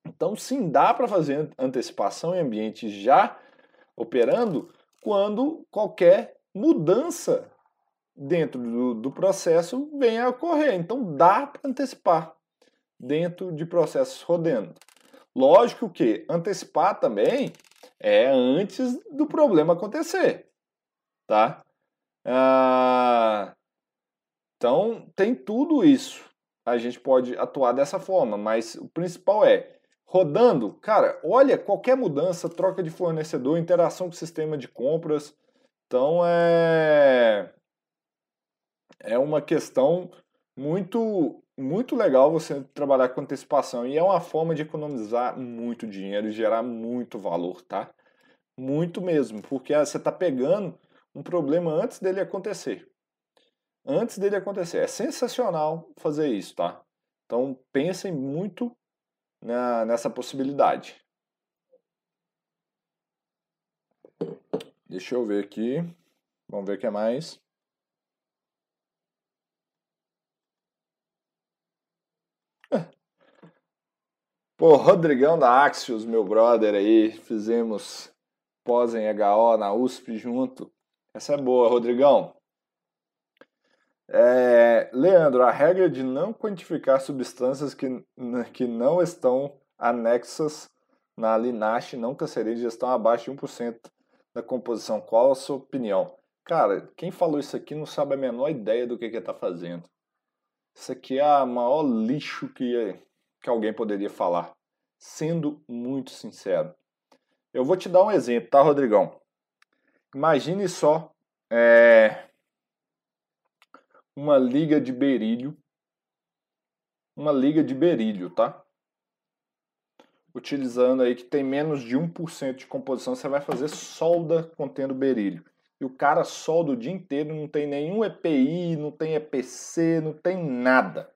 Então, sim, dá para fazer antecipação em ambiente já operando quando qualquer mudança dentro do, do processo venha a ocorrer. Então, dá para antecipar dentro de processos rodando. Lógico que antecipar também é antes do problema acontecer, tá? Ah, então tem tudo isso. A gente pode atuar dessa forma, mas o principal é rodando, cara, olha qualquer mudança, troca de fornecedor, interação com o sistema de compras. Então é é uma questão muito muito legal você trabalhar com antecipação e é uma forma de economizar muito dinheiro e gerar muito valor, tá? Muito mesmo, porque você está pegando um problema antes dele acontecer. Antes dele acontecer. É sensacional fazer isso, tá? Então pensem muito na, nessa possibilidade. Deixa eu ver aqui. Vamos ver o que é mais. Pô, Rodrigão da Axios, meu brother aí, fizemos pós em HO na USP junto. Essa é boa, Rodrigão. É, Leandro, a regra de não quantificar substâncias que, que não estão anexas na Linache não cancerígenas estão abaixo de 1% da composição. Qual a sua opinião? Cara, quem falou isso aqui não sabe a menor ideia do que está fazendo. Isso aqui é o maior lixo que que alguém poderia falar, sendo muito sincero. Eu vou te dar um exemplo, tá, Rodrigão? Imagine só é, uma liga de berílio, uma liga de berílio, tá? Utilizando aí que tem menos de 1% de composição, você vai fazer solda contendo berílio. E o cara solda o dia inteiro, não tem nenhum EPI, não tem EPC, não tem nada.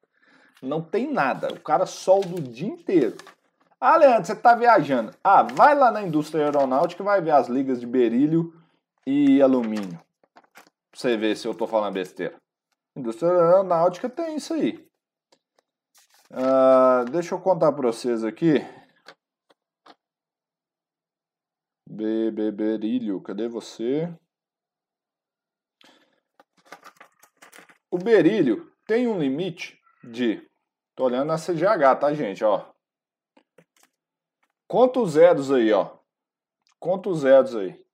Não tem nada. O cara solda o dia inteiro. Ah, Leandro, você está viajando. Ah, vai lá na indústria aeronáutica, vai ver as ligas de berílio e alumínio. Pra você ver se eu tô falando besteira. Indústria aeronáutica tem isso aí. Uh, deixa eu contar para vocês aqui. Beberilho, cadê você? O berílio tem um limite de. Tô olhando na CGH, tá, gente? Ó. Conta os zeros aí, ó. Conta os zeros aí.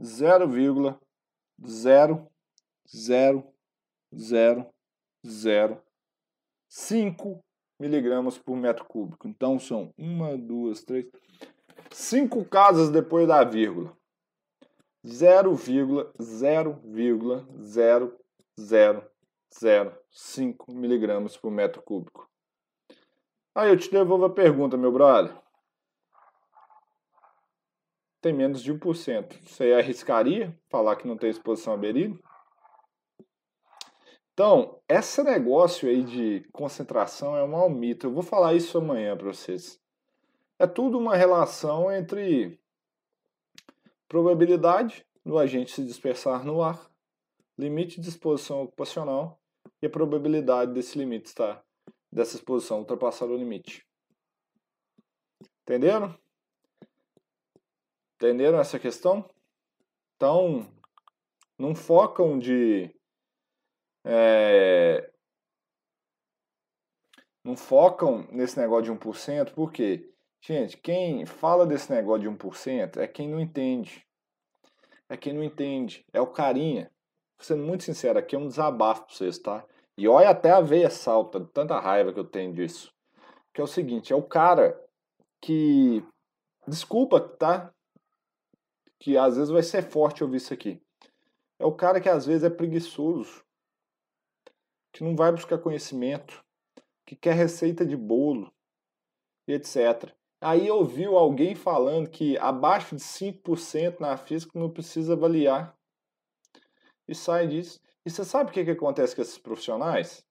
0,0005 miligramas por metro cúbico. Então são uma, duas, três, cinco casas depois da vírgula. 0,00005 miligramas por metro cúbico. Aí eu te devolvo a pergunta, meu brother. Tem menos de 1%. Você arriscaria falar que não tem exposição a berílio? Então, esse negócio aí de concentração é um mito. Eu vou falar isso amanhã para vocês. É tudo uma relação entre probabilidade do agente se dispersar no ar, limite de exposição ocupacional e a probabilidade desse limite estar, dessa exposição ultrapassar o limite. Entenderam? Entenderam essa questão? Então, não focam de é, não focam nesse negócio de 1%, porque, gente, quem fala desse negócio de 1% é quem não entende. É quem não entende. É o carinha. Sendo muito sincero, aqui é um desabafo pra vocês, tá? E olha até a veia salta, tanta raiva que eu tenho disso. Que é o seguinte, é o cara que. Desculpa, tá? Que às vezes vai ser forte ouvir isso aqui. É o cara que às vezes é preguiçoso que não vai buscar conhecimento, que quer receita de bolo, etc. Aí ouviu alguém falando que abaixo de 5% na física não precisa avaliar. E sai disso. E você sabe o que, que acontece com esses profissionais?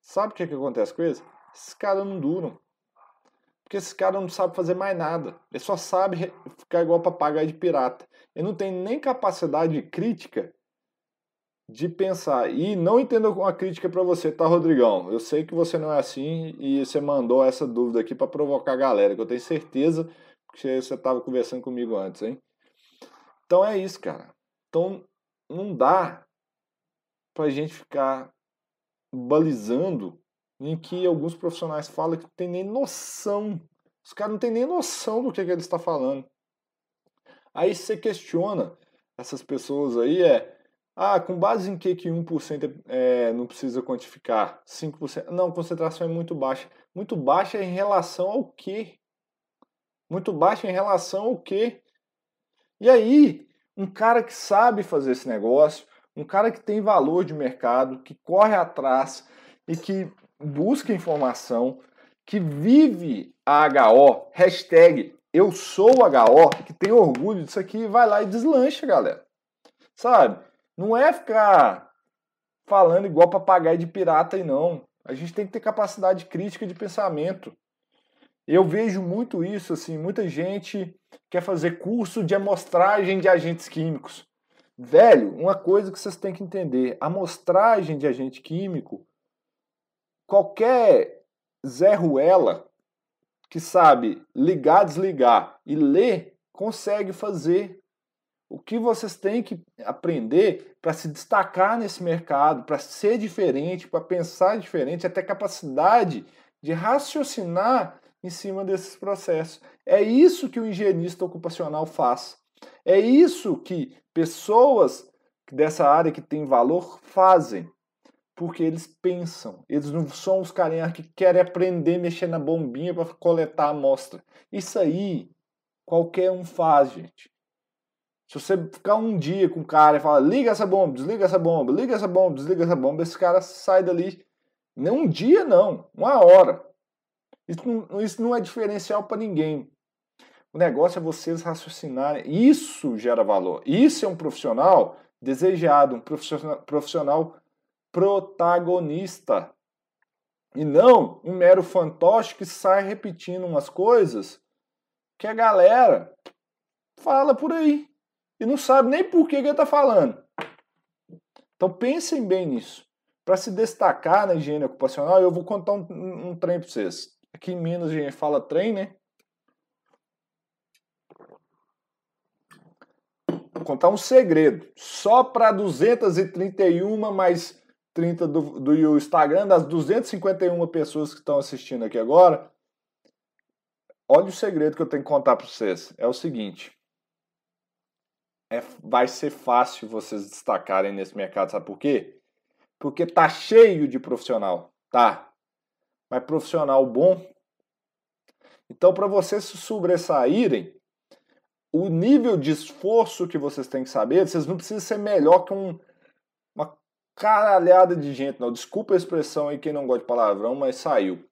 Sabe o que, que acontece com eles? Esses caras não duram. Porque esses caras não sabem fazer mais nada. Ele só sabe ficar igual papagaio de pirata. Ele não tem nem capacidade crítica de pensar. E não entendo uma crítica para você, tá, Rodrigão? Eu sei que você não é assim e você mandou essa dúvida aqui para provocar a galera, que eu tenho certeza que você estava conversando comigo antes, hein? Então é isso, cara. Então não dá pra gente ficar balizando em que alguns profissionais falam que não tem nem noção. Os caras não têm nem noção do que, que eles estão tá falando. Aí você questiona essas pessoas aí, é ah, com base em que que 1% é, não precisa quantificar? 5%? Não, concentração é muito baixa. Muito baixa em relação ao quê? Muito baixa em relação ao quê? E aí, um cara que sabe fazer esse negócio, um cara que tem valor de mercado, que corre atrás e que busca informação, que vive a HO, hashtag eu sou HO, que tem orgulho disso aqui, vai lá e deslancha, galera. Sabe? Não é ficar falando igual papagaio de pirata e não. A gente tem que ter capacidade crítica de pensamento. Eu vejo muito isso, assim, muita gente quer fazer curso de amostragem de agentes químicos. Velho, uma coisa que vocês têm que entender, amostragem de agente químico, qualquer Zé Ruela que sabe ligar, desligar e ler, consegue fazer. O que vocês têm que aprender para se destacar nesse mercado, para ser diferente, para pensar diferente, até capacidade de raciocinar em cima desses processos. É isso que o engenheirista ocupacional faz. É isso que pessoas dessa área que tem valor fazem. Porque eles pensam. Eles não são os carinhas que querem aprender a mexer na bombinha para coletar a amostra. Isso aí qualquer um faz, gente. Se você ficar um dia com o cara e falar, liga essa bomba, desliga essa bomba, liga essa bomba, desliga essa bomba, esse cara sai dali. Nem um dia, não, uma hora. Isso não, isso não é diferencial para ninguém. O negócio é vocês raciocinarem. Isso gera valor. Isso é um profissional desejado, um profissional, profissional protagonista. E não um mero fantoche que sai repetindo umas coisas que a galera fala por aí. e não sabe nem por que, que ele está falando. Então pensem bem nisso. Para se destacar na higiene ocupacional, eu vou contar um, um, trem para vocês. Aqui em Minas a gente fala trem, né? Vou contar um segredo. Só para 231 mais 30 do, do Instagram, das 251 pessoas que estão assistindo aqui agora, olha o segredo que eu tenho que contar para vocês. É o seguinte. É, vai ser fácil vocês destacarem nesse mercado, sabe por quê? Porque tá cheio de profissional, tá? Mas profissional bom. Então, para vocês se sobressaírem, o nível de esforço que vocês têm que saber, vocês não precisam ser melhor que um, caralhada de gente, não. Desculpa a expressão aí, quem não gosta de palavrão, mas saiu.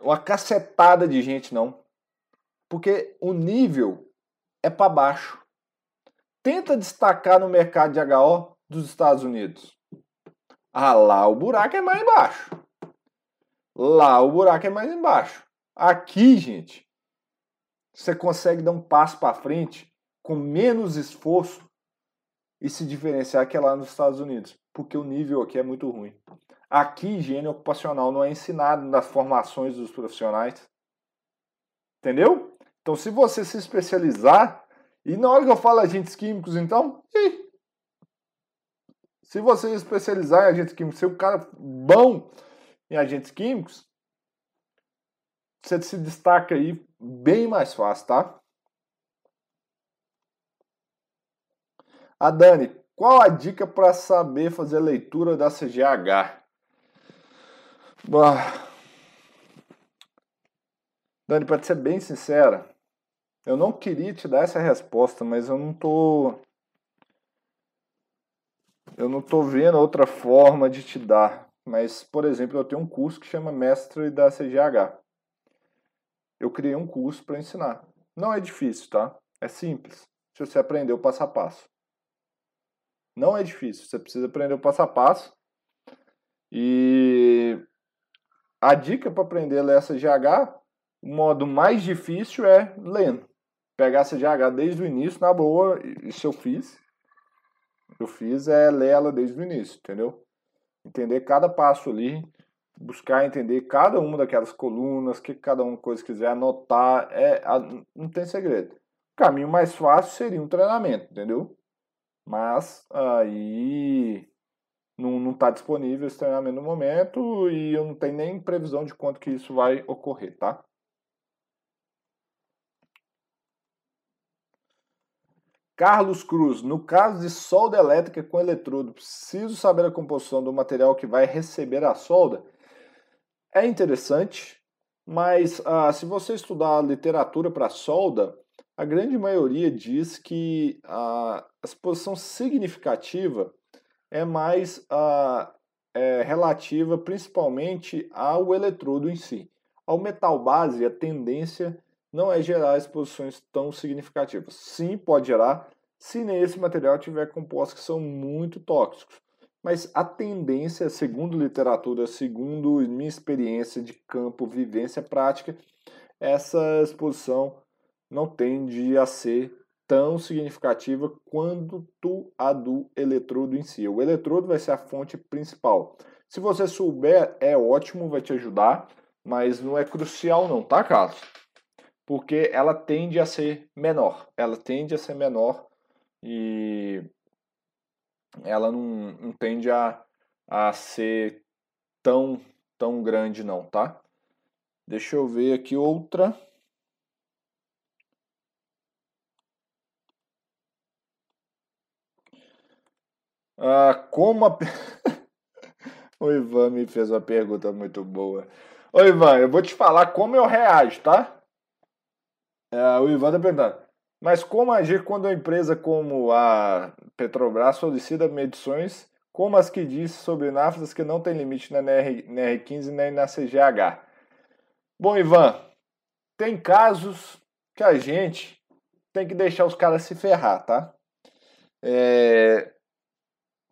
Uma cacetada de gente, não. Porque o nível é para baixo. Tenta destacar no mercado de HO dos Estados Unidos. Ah, lá o buraco é mais embaixo. Lá o buraco é mais embaixo. Aqui, gente, você consegue dar um passo para frente com menos esforço e se diferenciar que é lá nos Estados Unidos, porque o nível aqui é muito ruim. Aqui, higiene ocupacional não é ensinado nas formações dos profissionais. Entendeu? Então, se você se especializar, e na hora que eu falo agentes químicos, então, ih, se você se especializar em agentes químicos, ser um cara bom em agentes químicos, você se destaca aí bem mais fácil, tá? A Dani, qual a dica para saber fazer a leitura da CGH? Dani, para ser bem sincera, eu não queria te dar essa resposta, mas eu não tô eu não tô vendo outra forma de te dar. Mas, por exemplo, eu tenho um curso que chama Mestre da CGH eu criei um curso para ensinar. Não é difícil, tá? É simples. Se você aprender o passo a passo. Não é difícil, você precisa aprender o passo a passo. E a dica para aprender essa GH, o modo mais difícil é lendo. Pegar essa GH desde o início, na boa, isso eu fiz. Eu fiz é ler ela desde o início, entendeu? Entender cada passo ali, buscar entender cada uma daquelas colunas, que cada uma coisa quiser anotar, é, não tem segredo. O caminho mais fácil seria um treinamento, entendeu? Mas aí não está disponível esse treinamento no momento e eu não tenho nem previsão de quanto que isso vai ocorrer, tá? Carlos Cruz, no caso de solda elétrica com eletrodo, preciso saber a composição do material que vai receber a solda? é interessante, mas ah, se você estudar literatura para solda, a grande maioria diz que a exposição significativa é mais ah, é, relativa principalmente ao eletrodo em si. Ao metal base, a tendência não é gerar exposições tão significativas. Sim, pode gerar, se nesse material tiver compostos que são muito tóxicos. Mas a tendência, segundo literatura, segundo minha experiência de campo, vivência prática, essa exposição não tende a ser tão significativa quanto a do eletrodo em si. O eletrodo vai ser a fonte principal. Se você souber, é ótimo, vai te ajudar, mas não é crucial não, tá, Carlos? Porque ela tende a ser menor. Ela tende a ser menor e ela não, não tende a, a ser tão, tão grande não, tá? Deixa eu ver aqui outra. Ah, como a... o Ivan me fez uma pergunta muito boa. Ô Ivan, eu vou te falar como eu reajo, tá? É, o Ivan tá perguntando. Mas como agir quando a empresa como a Petrobras solicita medições como as que diz sobre naftas que não tem limite na NR, NR15 nem na CGH? Bom, Ivan, tem casos que a gente tem que deixar os caras se ferrar, tá? É...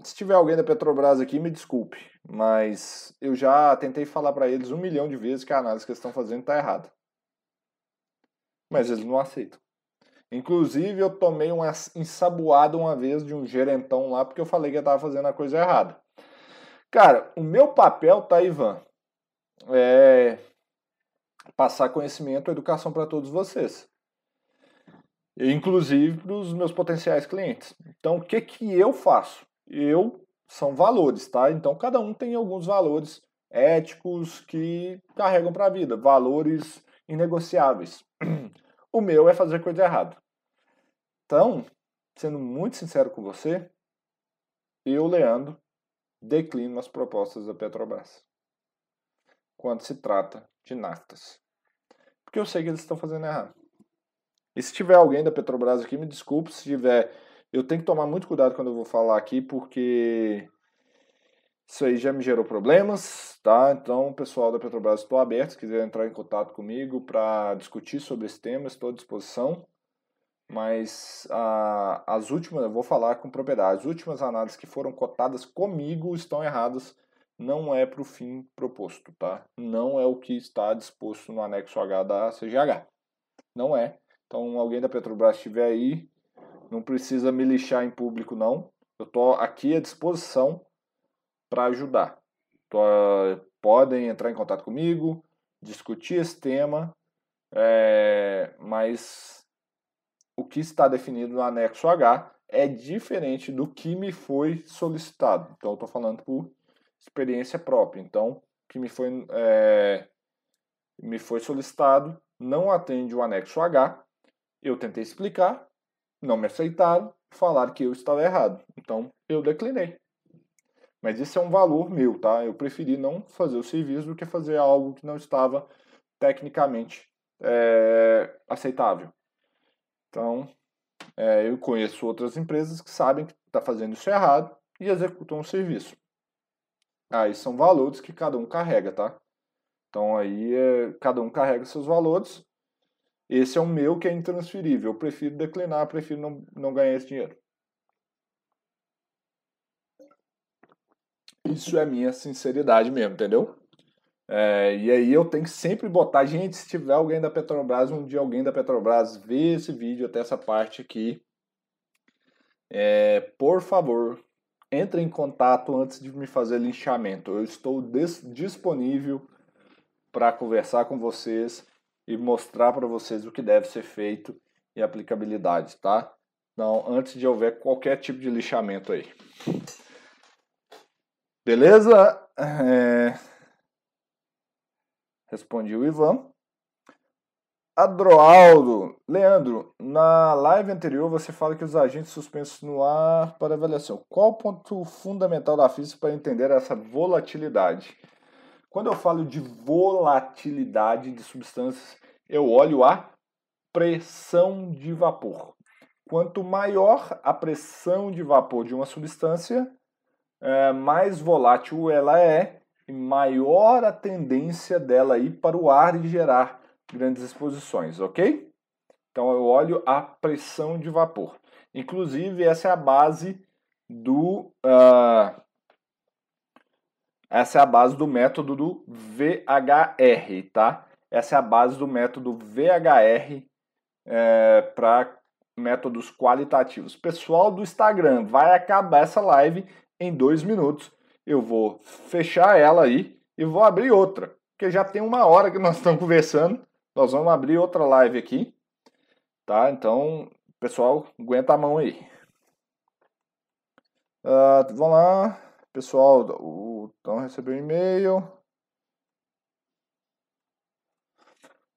Se tiver alguém da Petrobras aqui, me desculpe, mas eu já tentei falar para eles um milhão de vezes que a análise que eles estão fazendo está errada. Mas eles não aceitam. Inclusive, eu tomei uma ensaboada uma vez de um gerentão lá, porque eu falei que eu estava fazendo a coisa errada. Cara, o meu papel, tá, Ivan? É passar conhecimento e educação para todos vocês. Inclusive para os meus potenciais clientes. Então, o que, que eu faço? Eu são valores, tá? Então, cada um tem alguns valores éticos que carregam para a vida, valores inegociáveis. O meu é fazer coisa errada. Então, sendo muito sincero com você, eu, Leandro, declino as propostas da Petrobras quando se trata de naftas. Porque eu sei que eles estão fazendo errado. E se tiver alguém da Petrobras aqui, me desculpe se tiver. Eu tenho que tomar muito cuidado quando eu vou falar aqui, porque isso aí já me gerou problemas, tá? Então, pessoal da Petrobras, estou aberto. Se quiser entrar em contato comigo para discutir sobre esse tema, estou à disposição. Mas as últimas, eu vou falar com propriedade, as últimas análises que foram cotadas comigo estão erradas. Não é para o fim proposto, tá? Não é o que está disposto no anexo H da CGH. Não é. Então, alguém da Petrobras estiver aí, não precisa me lixar em público, não. Eu estou aqui à disposição para ajudar. Tô, podem entrar em contato comigo, discutir esse tema, é, mas o que está definido no anexo H é diferente do que me foi solicitado. Então, eu estou falando por experiência própria. Então, o que me foi, é, me foi solicitado não atende o anexo H. Eu tentei explicar, não me aceitaram, falaram que eu estava errado. Então, eu declinei. Mas isso é um valor meu, tá? Eu preferi não fazer o serviço do que fazer algo que não estava tecnicamente é, aceitável. Então, é, eu conheço outras empresas que sabem que está fazendo isso errado e executam o serviço. Aí são valores que cada um carrega, tá? Então aí é, cada um carrega seus valores. Esse é o meu que é intransferível. Eu prefiro declinar, prefiro não, não ganhar esse dinheiro. Isso é minha sinceridade mesmo, entendeu? É, e aí eu tenho que sempre botar, gente, se tiver alguém da Petrobras, um dia alguém da Petrobras ver esse vídeo até essa parte aqui, é, por favor, entre em contato antes de me fazer linchamento. Eu estou disponível para conversar com vocês e mostrar para vocês o que deve ser feito e aplicabilidade, tá? Não, antes de houver qualquer tipo de lixamento aí. Beleza? É... Respondi o Ivan. Adroaldo, Leandro, na live anterior você fala que os agentes suspensos no ar para avaliação. Qual o ponto fundamental da física para entender essa volatilidade? Quando eu falo de volatilidade de substâncias, eu olho a pressão de vapor. Quanto maior a pressão de vapor de uma substância, é, mais volátil ela é e maior a tendência dela ir para o ar e gerar grandes exposições, ok? Então eu olho a pressão de vapor. Inclusive, essa é a base do. Uh, essa é a base do método do VHR, tá? Essa é a base do método VHR é, para métodos qualitativos. Pessoal do Instagram, vai acabar essa live em dois minutos. Eu vou fechar ela aí e vou abrir outra, porque já tem uma hora que nós estamos conversando. Nós vamos abrir outra live aqui, tá? Então, pessoal, aguenta a mão aí. Uh, vamos lá, pessoal. O Tom recebeu e-mail.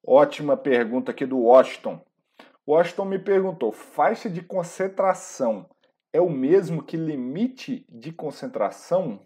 Ótima pergunta aqui do Washington. Washington me perguntou: faixa de concentração é o mesmo que limite de concentração?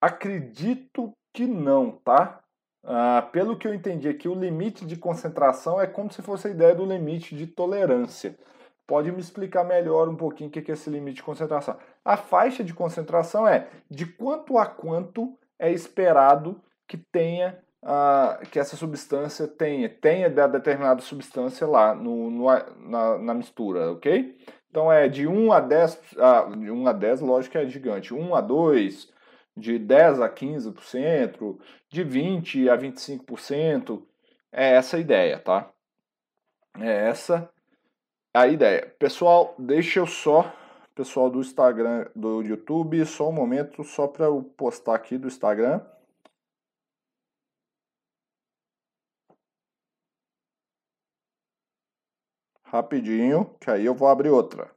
Acredito que não, tá? Ah, pelo que eu entendi aqui, o limite de concentração é como se fosse a ideia do limite de tolerância. Pode me explicar melhor um pouquinho o que é esse limite de concentração? A faixa de concentração é de quanto a quanto é esperado que tenha uh, que essa substância tenha, tenha determinada substância lá no, no na, na, mistura, ok? Então é de 1 a 10, uh, de 1 a 10, lógico que é gigante, 1 a 2, de 10 a 15%, de 20 a 25%, é essa a ideia, tá? É essa a ideia. Pessoal, deixa eu só, pessoal do Instagram, do YouTube, só um momento, só para eu postar aqui do Instagram. Rapidinho, que aí eu vou abrir outra.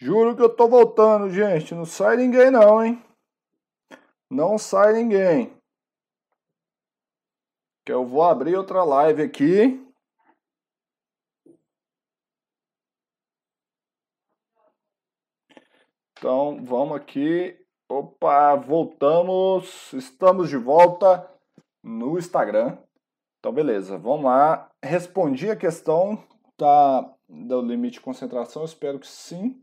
Juro que eu tô voltando, gente. Não sai ninguém não, hein? Não sai ninguém. Que eu vou abrir outra live aqui. Então, vamos aqui. Opa, voltamos. Estamos de volta no Instagram. Então, beleza. Vamos lá. Respondi a questão tá, do limite de concentração. Espero que sim.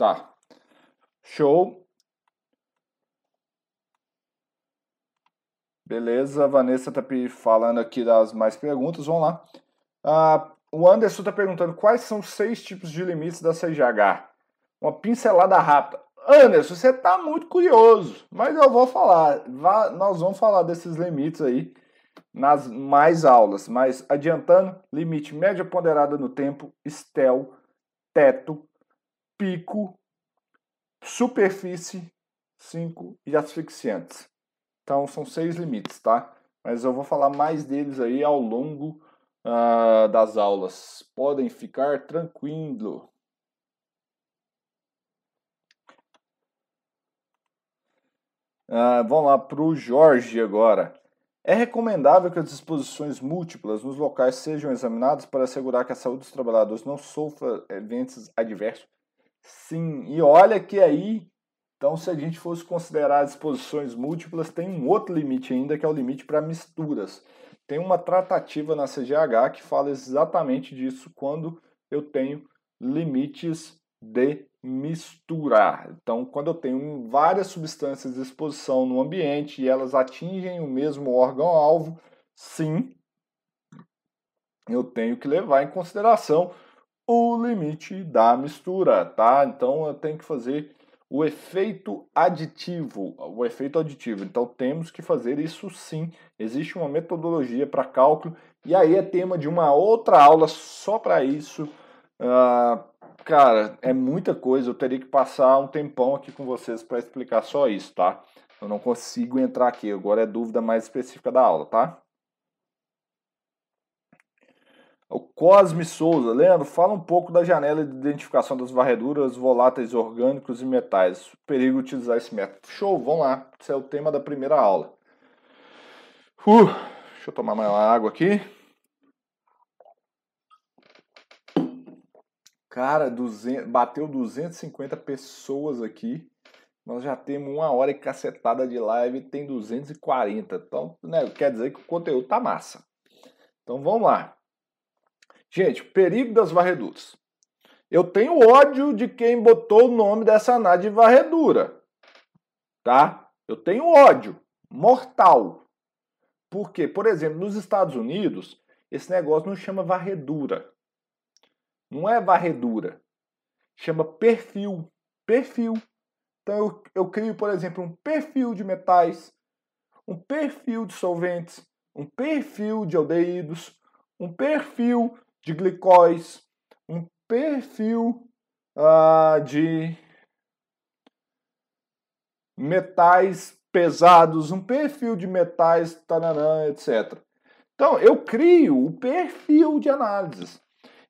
Tá. Show. Beleza, Vanessa tá falando aqui das mais perguntas, vamos lá. Uh, o Anderson tá perguntando quais são os seis tipos de limites da CGH. Uma pincelada rápida. Anderson, você tá muito curioso, mas eu vou falar. nós vamos falar desses limites aí nas mais aulas, mas adiantando, limite média ponderada no tempo, STEL, teto, pico, superfície, 5 e asfixiantes. Então são seis limites, tá? Mas eu vou falar mais deles aí ao longo uh, das aulas. Podem ficar tranquilo. Uh, vamos lá para o Jorge agora. É recomendável que as disposições múltiplas nos locais sejam examinadas para assegurar que a saúde dos trabalhadores não sofra eventos adversos Sim, e olha que aí, então se a gente fosse considerar as exposições múltiplas, tem um outro limite ainda, que é o limite para misturas. Tem uma tratativa na CGH que fala exatamente disso quando eu tenho limites de misturar. Então, quando eu tenho várias substâncias de exposição no ambiente e elas atingem o mesmo órgão-alvo, sim, eu tenho que levar em consideração o limite da mistura, tá? Então eu tenho que fazer o efeito aditivo, o efeito aditivo. Então temos que fazer isso sim. Existe uma metodologia para cálculo e aí é tema de uma outra aula só para isso. Uh, cara, é muita coisa. Eu teria que passar um tempão aqui com vocês para explicar só isso, tá? Eu não consigo entrar aqui. Agora é dúvida mais específica da aula, tá? O Cosme Souza, Leandro, fala um pouco da janela de identificação das varreduras voláteis orgânicos e metais. Perigo utilizar esse método. Show, vamos lá. Esse é o tema da primeira aula. Uh, deixa eu tomar mais uma água aqui. Cara, 200, bateu 250 pessoas aqui. Nós já temos uma hora e cacetada de live e tem 240. Então, né, quer dizer que o conteúdo tá massa. Então vamos lá. Gente, perigo das varreduras. Eu tenho ódio de quem botou o nome dessa análise de varredura. Tá? Eu tenho ódio mortal. Porque, por exemplo, nos Estados Unidos, esse negócio não chama varredura. Não é varredura. Chama perfil. Perfil. Então eu, eu crio, por exemplo, um perfil de metais, um perfil de solventes, um perfil de aldeídos, um perfil de glicóis, um perfil uh, de metais pesados, um perfil de metais, tananã, etc. Então, eu crio o perfil de análises.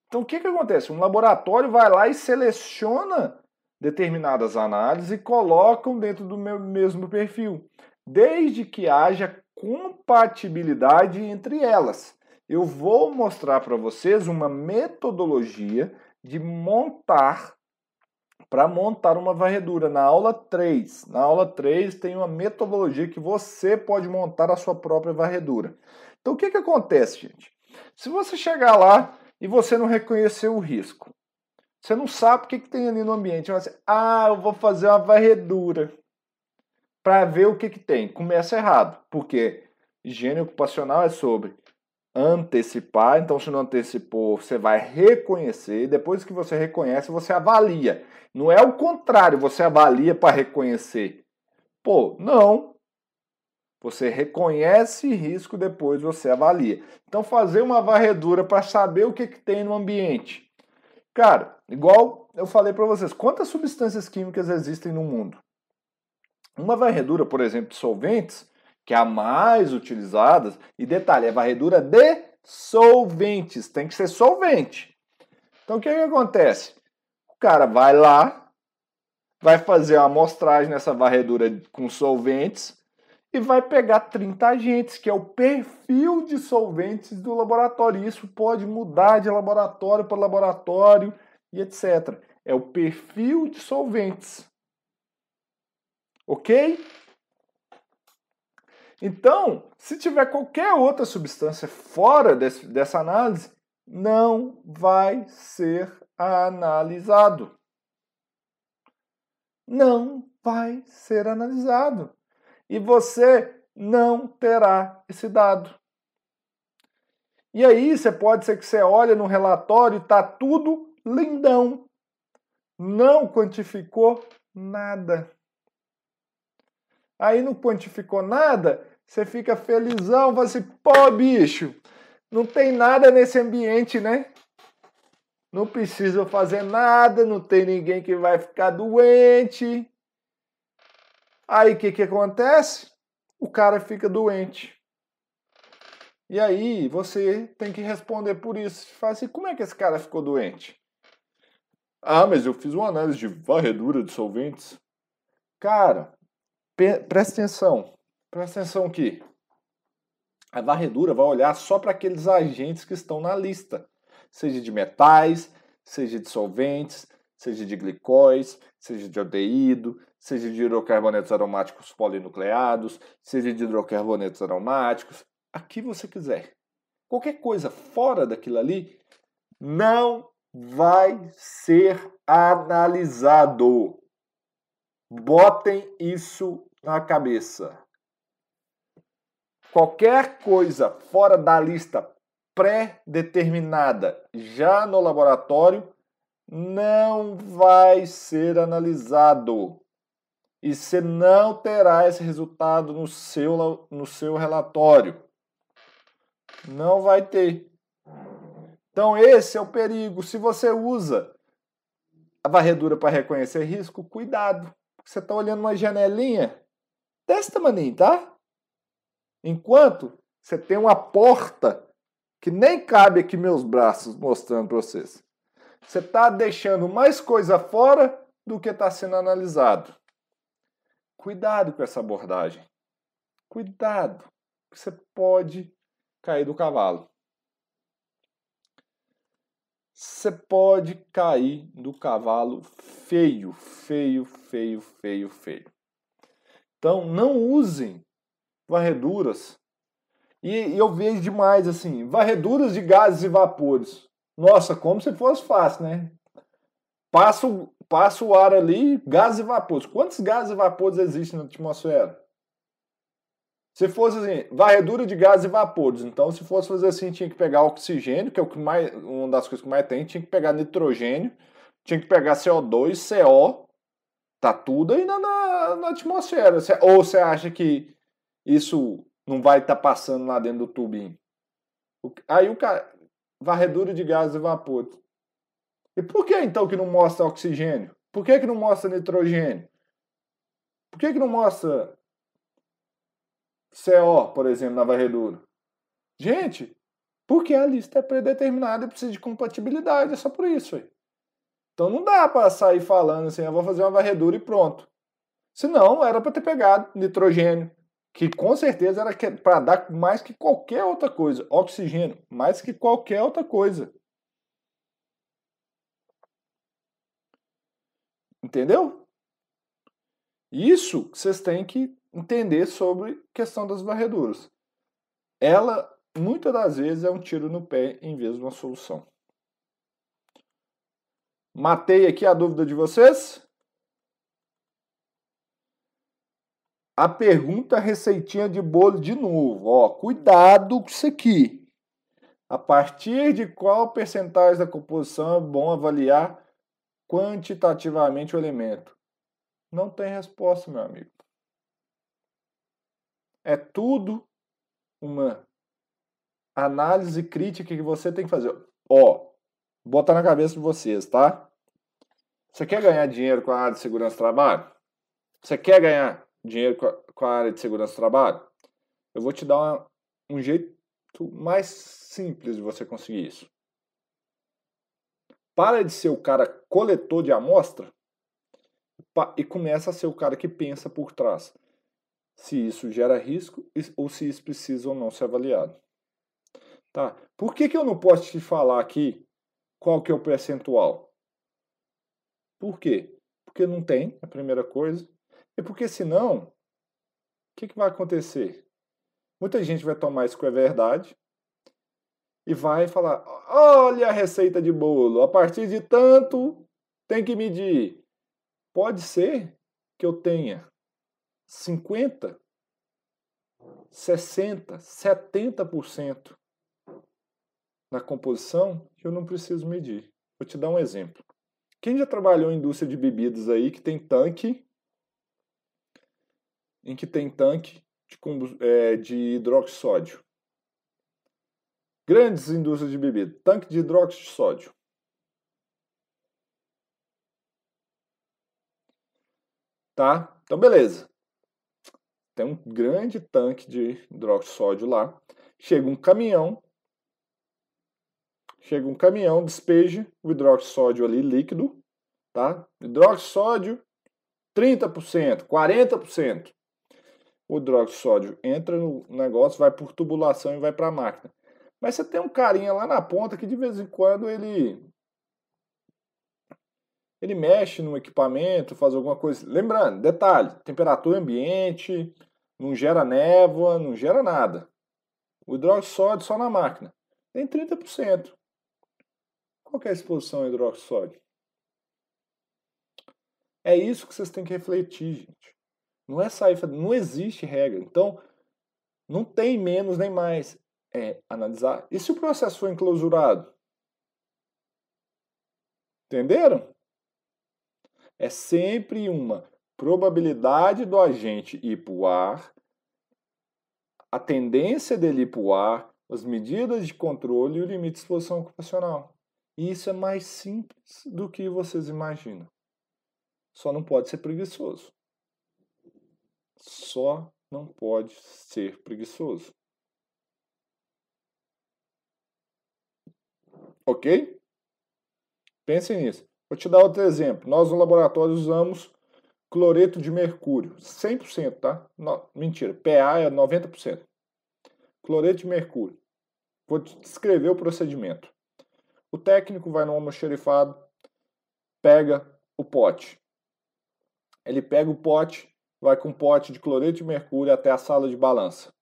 Então, o que, que acontece? Um laboratório vai lá e seleciona determinadas análises e colocam dentro do meu mesmo perfil, desde que haja compatibilidade entre elas eu vou mostrar para vocês uma metodologia de montar para montar uma varredura. Na aula 3, na aula 3 tem uma metodologia que você pode montar a sua própria varredura. Então o que, que acontece, gente? Se você chegar lá e você não reconhecer o risco, você não sabe o que, que tem ali no ambiente, você, ah, eu vou fazer uma varredura para ver o que, que tem. Começa errado, porque higiene ocupacional é sobre antecipar, então se não antecipou, você vai reconhecer, depois que você reconhece, você avalia. Não é o contrário, você avalia para reconhecer. Pô, não. Você reconhece risco, depois você avalia. Então fazer uma varredura para saber o que, que tem no ambiente. Cara, igual eu falei para vocês, quantas substâncias químicas existem no mundo? Uma varredura, por exemplo, de solventes, que é a mais utilizada, e detalhe, é varredura de solventes, tem que ser solvente. Então o que, que acontece? O cara vai lá, vai fazer uma amostragem nessa varredura com solventes e vai pegar 30 agentes, que é o perfil de solventes do laboratório. Isso pode mudar de laboratório para laboratório e etc. É o perfil de solventes. Ok? Então, se tiver qualquer outra substância fora desse, dessa análise, não vai ser analisado. Não vai ser analisado. E você não terá esse dado. E aí, você pode ser que você olhe no relatório e está tudo lindão. Não quantificou nada. Aí não quantificou nada, você fica felizão, assim, pô, bicho, não tem nada nesse ambiente, né? Não precisa fazer nada, não tem ninguém que vai ficar doente. Aí o que, que acontece? O cara fica doente. E aí você tem que responder por isso. Fala assim, como é que esse cara ficou doente? Ah, mas eu fiz uma análise de varredura de solventes. Cara, presta atenção. Presta atenção aqui. A varredura vai olhar só para aqueles agentes que estão na lista, seja de metais, seja de solventes, seja de glicóis, seja de aldeído, seja de hidrocarbonetos aromáticos polinucleados, seja de hidrocarbonetos aromáticos, aqui você quiser. Qualquer coisa fora daquilo ali não vai ser analisado. Botem isso na cabeça qualquer coisa fora da lista pré-determinada já no laboratório não vai ser analisado. E você não terá esse resultado no seu, no seu relatório. Não vai ter. Então, esse é o perigo. Se você usa a varredura para reconhecer risco, cuidado. Você está olhando uma janelinha desse tamanho, tá? Enquanto você tem uma porta que nem cabe aqui meus braços mostrando para vocês. Você está deixando mais coisa fora do que está sendo analisado. Cuidado com essa abordagem. Cuidado, você pode cair do cavalo. Você pode cair do cavalo feio, feio, feio, feio, feio. Então não usem varreduras. E, e eu vejo demais assim, varreduras de gases e vapores. Nossa, como se fosse fácil, né? Passa o, passa o ar ali, gases e vapores. Quantos gases e vapores existem na atmosfera? Se fosse assim, varredura de gases e vapores, então se fosse fazer assim, tinha que pegar oxigênio, que é o que mais, uma das coisas que mais tem, tinha que pegar nitrogênio, tinha que pegar CO2, CO, tá tudo aí na, na, na atmosfera. Ou você acha que isso não vai estar tá passando lá dentro do tubinho. Aí o cara. Varredura de gases e vapor. E por que então que não mostra oxigênio? Por que, que não mostra nitrogênio? Por que, que não mostra CO, por exemplo, na varredura? Gente, porque a lista é predeterminada e precisa de compatibilidade, é só por isso. Aí. Então não dá para sair falando assim, eu vou fazer uma varredura e pronto. Senão era para ter pegado nitrogênio, que com certeza era para dar mais que qualquer outra coisa, oxigênio, mais que qualquer outra coisa. Entendeu? Isso vocês têm que entender sobre questão das varreduras. Ela, muitas das vezes, é um tiro no pé em vez de uma solução. Matei aqui a dúvida de vocês? A pergunta receitinha de bolo de novo. Ó, cuidado com isso aqui. A partir de qual percentagem da composição é bom avaliar quantitativamente o elemento? Não tem resposta, meu amigo. É tudo uma análise crítica que você tem que fazer. Ó, botar na cabeça de vocês, tá? Você quer ganhar dinheiro com a área de segurança do trabalho? Você quer ganhar dinheiro com a área de segurança do trabalho? Eu vou te dar uma, um jeito mais simples de você conseguir isso. Para de ser o cara coletor de amostra e começa a ser o cara que pensa por trás. Se isso gera risco ou se isso precisa ou não ser avaliado. Tá? Por que, que eu não posso te falar aqui qual que é o percentual? Por quê? Porque não tem, a primeira coisa. E porque senão, o que, que vai acontecer? Muita gente vai tomar isso que é verdade e vai falar: olha a receita de bolo, a partir de tanto tem que medir. Pode ser que eu tenha 50, 60, 70% na composição que eu não preciso medir. Vou te dar um exemplo. Quem já trabalhou em indústria de bebidas aí que tem tanque, em que tem tanque de, é, de hidroxódio? Grandes indústrias de bebida, tanque de hidróxido de sódio. Tá? Então, beleza. Tem um grande tanque de hidróxido de sódio lá. Chega um caminhão. Chega um caminhão, despeja o hidróxido de sódio ali líquido, tá? Hidróxido de sódio 30%, 40%. O hidróxido de sódio entra no negócio, vai por tubulação e vai para a máquina. Mas você tem um carinha lá na ponta que de vez em quando ele ele mexe no equipamento, faz alguma coisa. Lembrando, detalhe, temperatura ambiente, não gera névoa, não gera nada. O hidróxido sódio só na máquina. Tem 30%. Qual é a exposição ao hidróxido sódio? É isso que vocês têm que refletir, gente. Não é sair, não existe regra. Então, não tem menos nem mais. É analisar. E se o processo for enclausurado? Entenderam? é sempre uma probabilidade do agente ir para o ar, a tendência dele ir para o ar, as medidas de controle e o limite de exposição ocupacional. E isso é mais simples do que vocês imaginam. Só não pode ser preguiçoso. Só não pode ser preguiçoso. Ok? Pensem nisso. Vou te dar outro exemplo. Nós no laboratório usamos cloreto de mercúrio, 100%, tá? Mentira, PA é 90%. Cloreto de mercúrio. Vou te descrever o procedimento. O técnico vai no almoxerifado, pega o pote. Ele pega o pote, vai com o pote de cloreto de mercúrio até a sala de balança.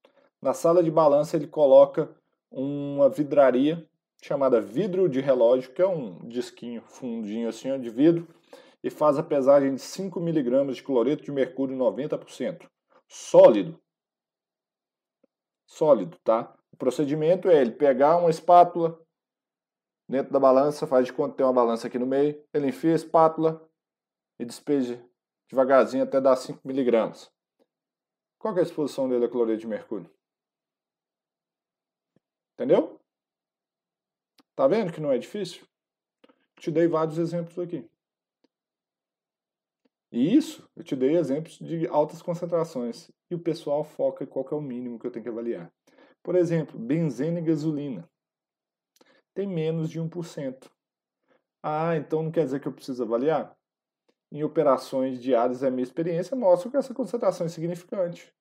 Na sala de balança ele coloca uma vidraria chamada vidro de relógio, que é um disquinho fundinho assim de vidro, e faz a pesagem de 5 mg de cloreto de mercúrio 90%. Sólido. Sólido, tá? O procedimento é ele pegar uma espátula dentro da balança, faz de conta que tem uma balança aqui no meio, ele enfia a espátula e despeja devagarzinho até dar 5 mg. Qual é a exposição dele a cloreto de mercúrio? Entendeu? Tá vendo que não é difícil? Te dei vários exemplos aqui. E isso, eu te dei exemplos de altas concentrações. E o pessoal foca em qual é o mínimo que eu tenho que avaliar. Por exemplo, benzena e gasolina. Tem menos de 1%. Ah, então não quer dizer que eu preciso avaliar? Em operações diárias, a minha experiência mostra que essa concentração é significante.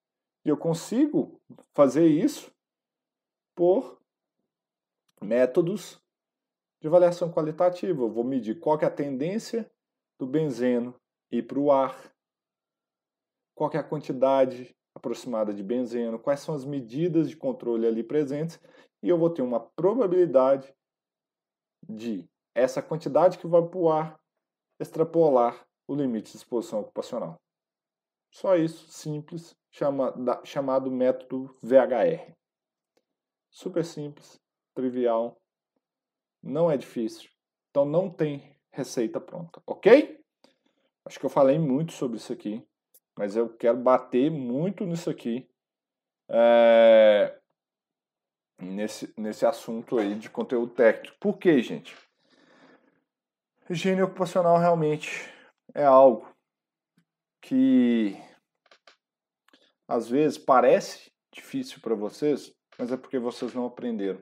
E eu consigo fazer isso por métodos de avaliação qualitativa. Eu vou medir qual é a tendência do benzeno ir para o ar, qual é a quantidade aproximada de benzeno, quais são as medidas de controle ali presentes, e eu vou ter uma probabilidade de essa quantidade que vai para o ar extrapolar o limite de exposição ocupacional. Só isso, simples, chama, da, chamado método VHR. Super simples, trivial, não é difícil. Então não tem receita pronta, ok? Acho que eu falei muito sobre isso aqui, mas eu quero bater muito nisso aqui, é, nesse, nesse assunto aí de conteúdo técnico. Por quê, gente? Higiene ocupacional realmente é algo que às vezes parece difícil para vocês, mas é porque vocês não aprenderam.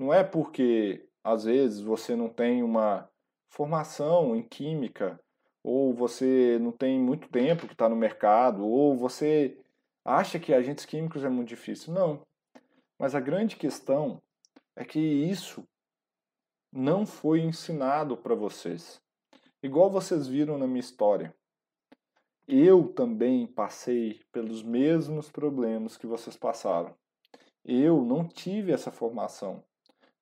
Não é porque às vezes você não tem uma formação em química, ou você não tem muito tempo que está no mercado, ou você acha que agentes químicos é muito difícil. Não. Mas a grande questão é que isso não foi ensinado para vocês. Igual vocês viram na minha história. Eu também passei pelos mesmos problemas que vocês passaram. Eu não tive essa formação,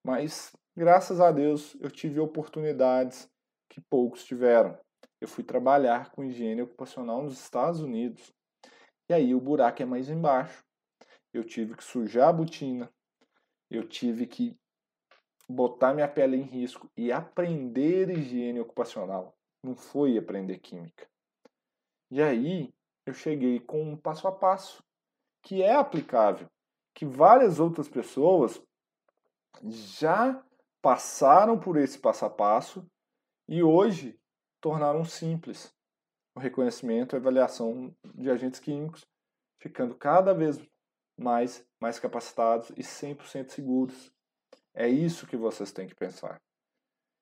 mas graças a Deus eu tive oportunidades que poucos tiveram. Eu fui trabalhar com higiene ocupacional nos Estados Unidos. E aí o buraco é mais embaixo. Eu tive que sujar a botina, eu tive que botar minha pele em risco e aprender higiene ocupacional. Não foi aprender química. E aí eu cheguei com um passo a passo que é aplicável, que várias outras pessoas já passaram por esse passo a passo e hoje tornaram simples o reconhecimento e avaliação de agentes químicos, ficando cada vez mais mais capacitados e 100% seguros. É isso que vocês têm que pensar.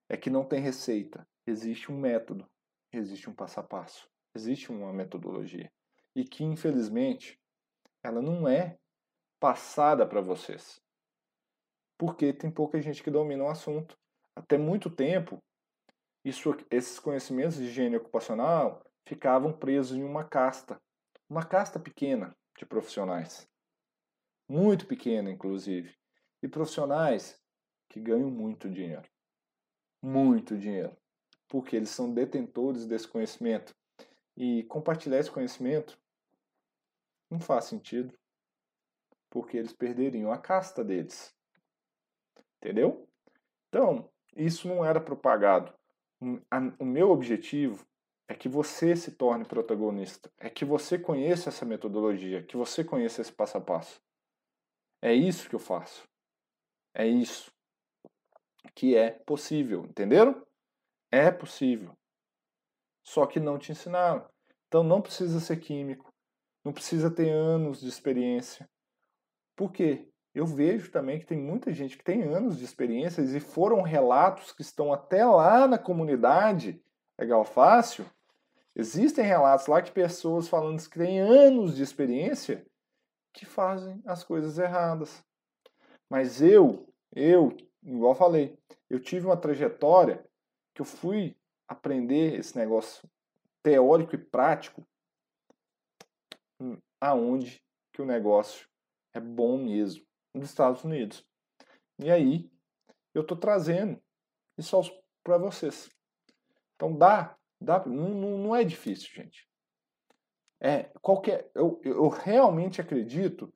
É que não tem receita, existe um método, existe um passo a passo existe uma metodologia e que infelizmente ela não é passada para vocês. Porque tem pouca gente que domina o assunto. Até muito tempo, isso, esses conhecimentos de higiene ocupacional ficavam presos em uma casta, uma casta pequena de profissionais. Muito pequena, inclusive. E profissionais que ganham muito dinheiro. Muito dinheiro. Porque eles são detentores desse conhecimento e compartilhar esse conhecimento não faz sentido, porque eles perderiam a casta deles. Entendeu? Então, isso não era propagado. O meu objetivo é que você se torne protagonista, é que você conheça essa metodologia, que você conheça esse passo a passo. É isso que eu faço. É isso que é possível, entenderam? É possível só que não te ensinaram. Então não precisa ser químico, não precisa ter anos de experiência. Por quê? Eu vejo também que tem muita gente que tem anos de experiências e foram relatos que estão até lá na comunidade Legal Fácil. Existem relatos lá que pessoas falando que têm anos de experiência que fazem as coisas erradas. Mas eu, eu, igual falei, eu tive uma trajetória que eu fui aprender esse negócio teórico e prático hum, aonde que o negócio é bom mesmo, nos Estados Unidos. E aí, eu estou trazendo isso para vocês. Então dá, dá não, não é difícil, gente. É qualquer, eu, eu realmente acredito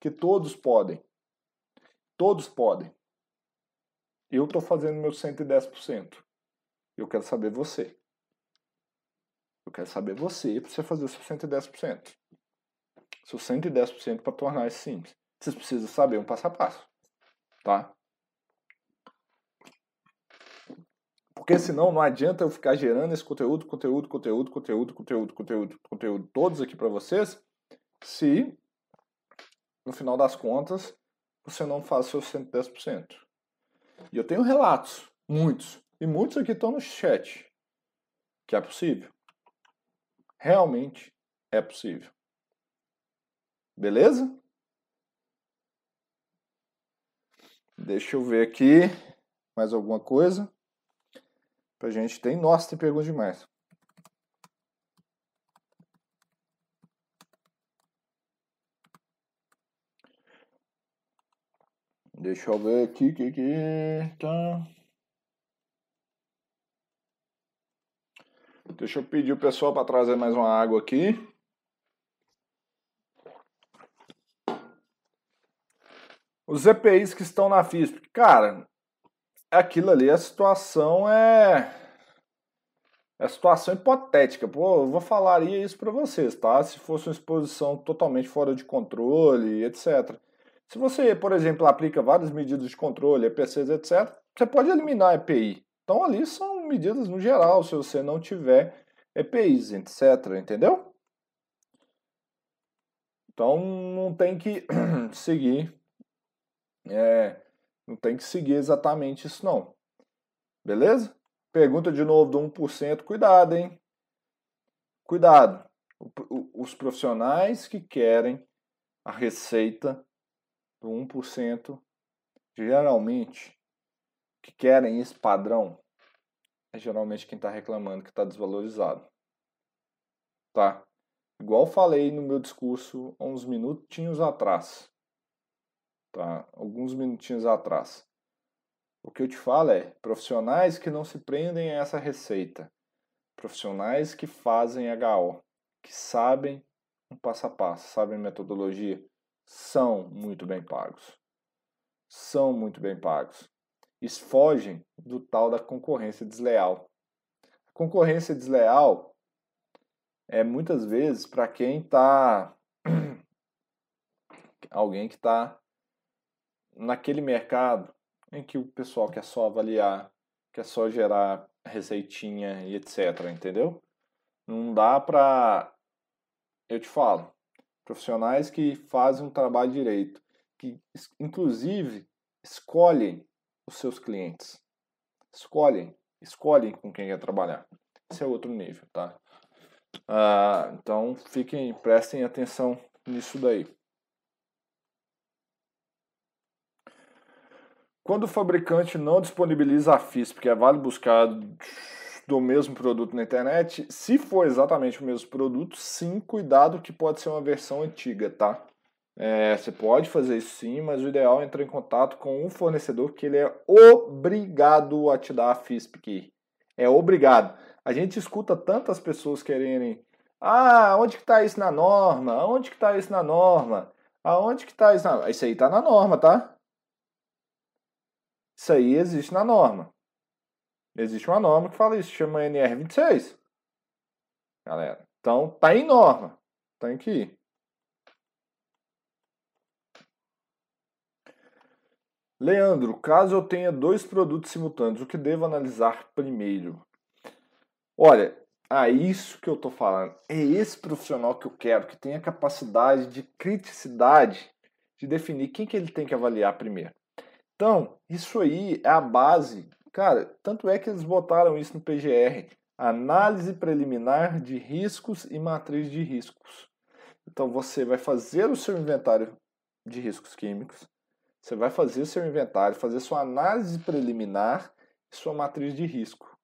que todos podem. Todos podem. Eu estou fazendo meu 110%. Eu quero saber você. Eu quero saber você para você fazer o seu 110%. Seu 110% para tornar isso simples. Vocês precisam saber um passo a passo. Tá? Porque senão não adianta eu ficar gerando esse conteúdo, conteúdo, conteúdo, conteúdo, conteúdo, conteúdo, conteúdo, todos aqui para vocês, se no final das contas você não faz seu 110%. E eu tenho relatos, muitos, e muitos aqui estão no chat. Que é possível. Realmente é possível. Beleza? Deixa eu ver aqui mais alguma coisa. Pra gente tem. Nossa, tem pergunta demais. Deixa eu ver aqui, que que tá. Deixa eu pedir o pessoal para trazer mais uma água aqui. Os EPIs que estão na FISP, cara, aquilo ali, a situação é. É situação hipotética. Pô, eu vou falaria isso para vocês, tá? Se fosse uma exposição totalmente fora de controle, etc. Se você, por exemplo, aplica várias medidas de controle, EPCs, etc., você pode eliminar EPI. Então ali são medidas no geral, se você não tiver EPIs, etc. Entendeu? Então não tem que seguir é, não tem que seguir exatamente isso não. Beleza? Pergunta de novo do 1%, cuidado, hein? Cuidado. Os profissionais que querem a receita do 1%, geralmente, que querem esse padrão, é geralmente quem está reclamando que está desvalorizado. Tá? Igual falei no meu discurso há uns minutinhos atrás tá? alguns minutinhos atrás. O que eu te falo é profissionais que não se prendem a essa receita, profissionais que fazem HO, que sabem um passo a passo, sabem metodologia, são muito bem pagos. São muito bem pagos. E fogem do tal da concorrência desleal. A concorrência desleal é muitas vezes para quem está. alguém que está naquele mercado em que o pessoal quer só avaliar, quer só gerar receitinha e etc, entendeu? Não dá para eu te falo, profissionais que fazem um trabalho direito, que inclusive escolhem os seus clientes. Escolhem, escolhem com quem quer trabalhar. Esse é outro nível, tá? Ah, então fiquem, prestem atenção nisso daí. Quando o fabricante não disponibiliza a FISP, que é vale buscar do mesmo produto na internet, se for exatamente o mesmo produto, sim, cuidado que pode ser uma versão antiga, tá? É, você pode fazer isso sim, mas o ideal é entrar em contato com um fornecedor que ele é obrigado a te dar a FISP aqui. É obrigado. A gente escuta tantas pessoas quererem ah, onde que tá isso na norma? Onde que tá isso na norma? Aonde que tá isso na... Isso aí tá na norma, tá? Isso aí existe na norma. Existe uma norma que fala isso, chama NR26. Galera, então tá em norma. Tem que ir. Leandro, caso eu tenha dois produtos simultâneos, o que devo analisar primeiro? Olha, é isso que eu tô falando. É esse profissional que eu quero, que tenha capacidade de criticidade de definir quem que ele tem que avaliar primeiro. Então, isso aí é a base. Cara, tanto é que eles botaram isso no PGR. Análise preliminar de riscos e matriz de riscos. Então, você vai fazer o seu inventário de riscos químicos, você vai fazer o seu inventário, fazer sua análise preliminar e sua matriz de risco.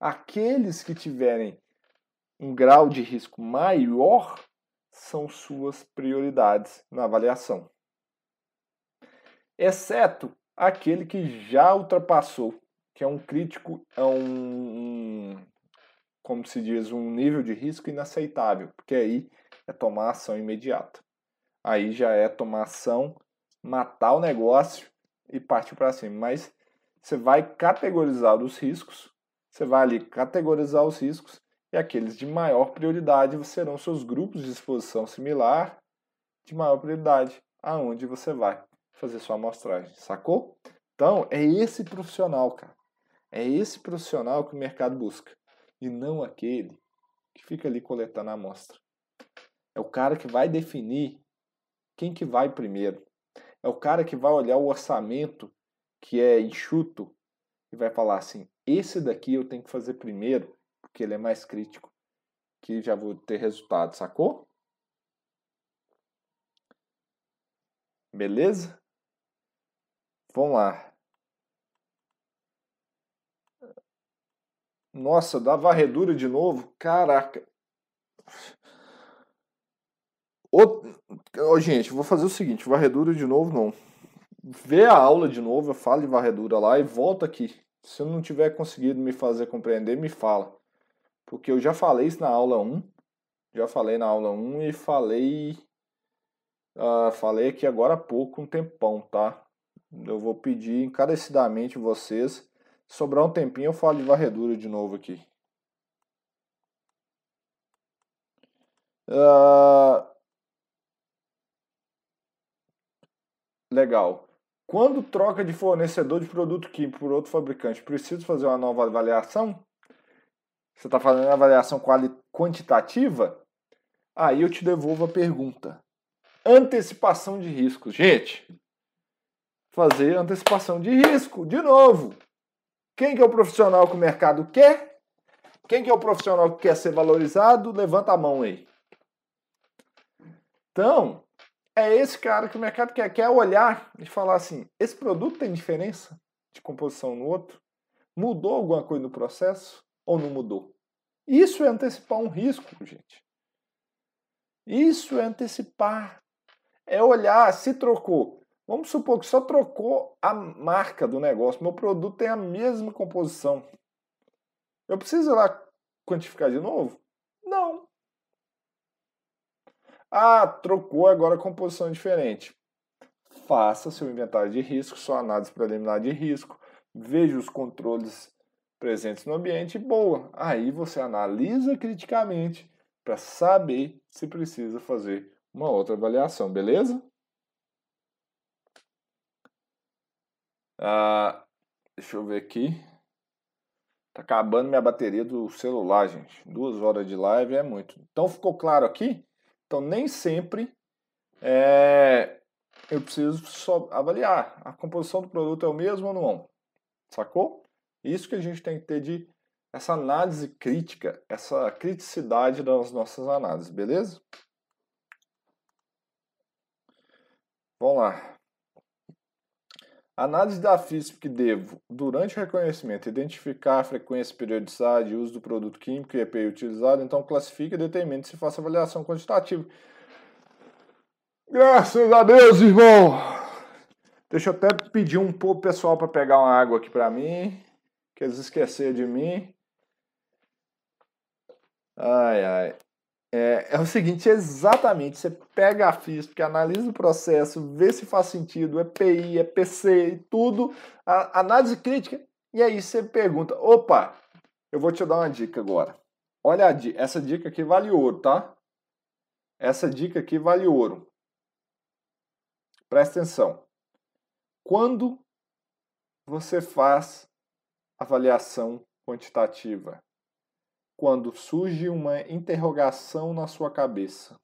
Aqueles que tiverem um grau de risco maior são suas prioridades na avaliação. Exceto aquele que já ultrapassou, que é um crítico, é um, um como se diz, um nível de risco inaceitável, porque aí é tomar ação imediata. Aí já é tomar ação, matar o negócio e partir para cima. Mas você vai categorizar os riscos, você vai ali categorizar os riscos e aqueles de maior prioridade serão seus grupos de exposição similar de maior prioridade, aonde você vai fazer sua amostragem, sacou? Então, é esse profissional, cara. É esse profissional que o mercado busca. E não aquele que fica ali coletando a amostra. É o cara que vai definir quem que vai primeiro. É o cara que vai olhar o orçamento que é enxuto e vai falar assim: esse daqui eu tenho que fazer primeiro, porque ele é mais crítico, que já vou ter resultado, sacou? Beleza? Vamos lá. Nossa, dá varredura de novo? Caraca. Ô, oh, gente, vou fazer o seguinte, varredura de novo não. vê a aula de novo, eu falo de varredura lá e volta aqui. Se eu não tiver conseguido me fazer compreender, me fala. Porque eu já falei isso na aula 1. Já falei na aula 1 e falei. Uh, falei aqui agora há pouco, um tempão, tá? Eu vou pedir encarecidamente vocês. Sobrar um tempinho, eu falo de varredura de novo aqui. Uh, legal. Quando troca de fornecedor de produto químico por outro fabricante, preciso fazer uma nova avaliação? Você está fazendo avaliação quantitativa? Aí eu te devolvo a pergunta. Antecipação de riscos. Gente, fazer antecipação de risco. De novo, quem que é o profissional que o mercado quer? Quem que é o profissional que quer ser valorizado? Levanta a mão aí. Então, é esse cara que o mercado quer, quer olhar e falar assim: esse produto tem diferença de composição no outro? Mudou alguma coisa no processo ou não mudou? Isso é antecipar um risco, gente. Isso é antecipar. É olhar se trocou. Vamos supor que só trocou a marca do negócio. Meu produto tem a mesma composição. Eu preciso ir lá quantificar de novo? Não. Ah, trocou agora a composição é diferente. Faça seu inventário de risco, sua análise preliminar de risco, veja os controles presentes no ambiente boa. Aí você analisa criticamente para saber se precisa fazer uma outra avaliação, beleza? Ah, deixa eu ver aqui. Tá acabando minha bateria do celular, gente. Duas horas de live é muito. Então ficou claro aqui? Então, nem sempre é, eu preciso só avaliar. A composição do produto é o mesmo ou não? Sacou? Isso que a gente tem que ter de essa análise crítica, essa criticidade das nossas análises, beleza? Vamos lá. Análise da FISP que devo, durante o reconhecimento, identificar a frequência, periodicidade e uso do produto químico e EPI utilizado, então classifica e determina se faça avaliação quantitativa. Graças a Deus, irmão! Deixa eu até pedir um pouco pessoal para pegar uma água aqui para mim, que eles esqueceram de mim. Ai, ai. É, é o seguinte, exatamente, você pega a FISP, analisa o processo, vê se faz sentido, é PI, é e tudo, a, análise crítica, e aí você pergunta, opa, eu vou te dar uma dica agora. Olha, essa dica aqui vale ouro, tá? Essa dica aqui vale ouro. Presta atenção. Quando você faz avaliação quantitativa? Quando surge uma interrogação na sua cabeça.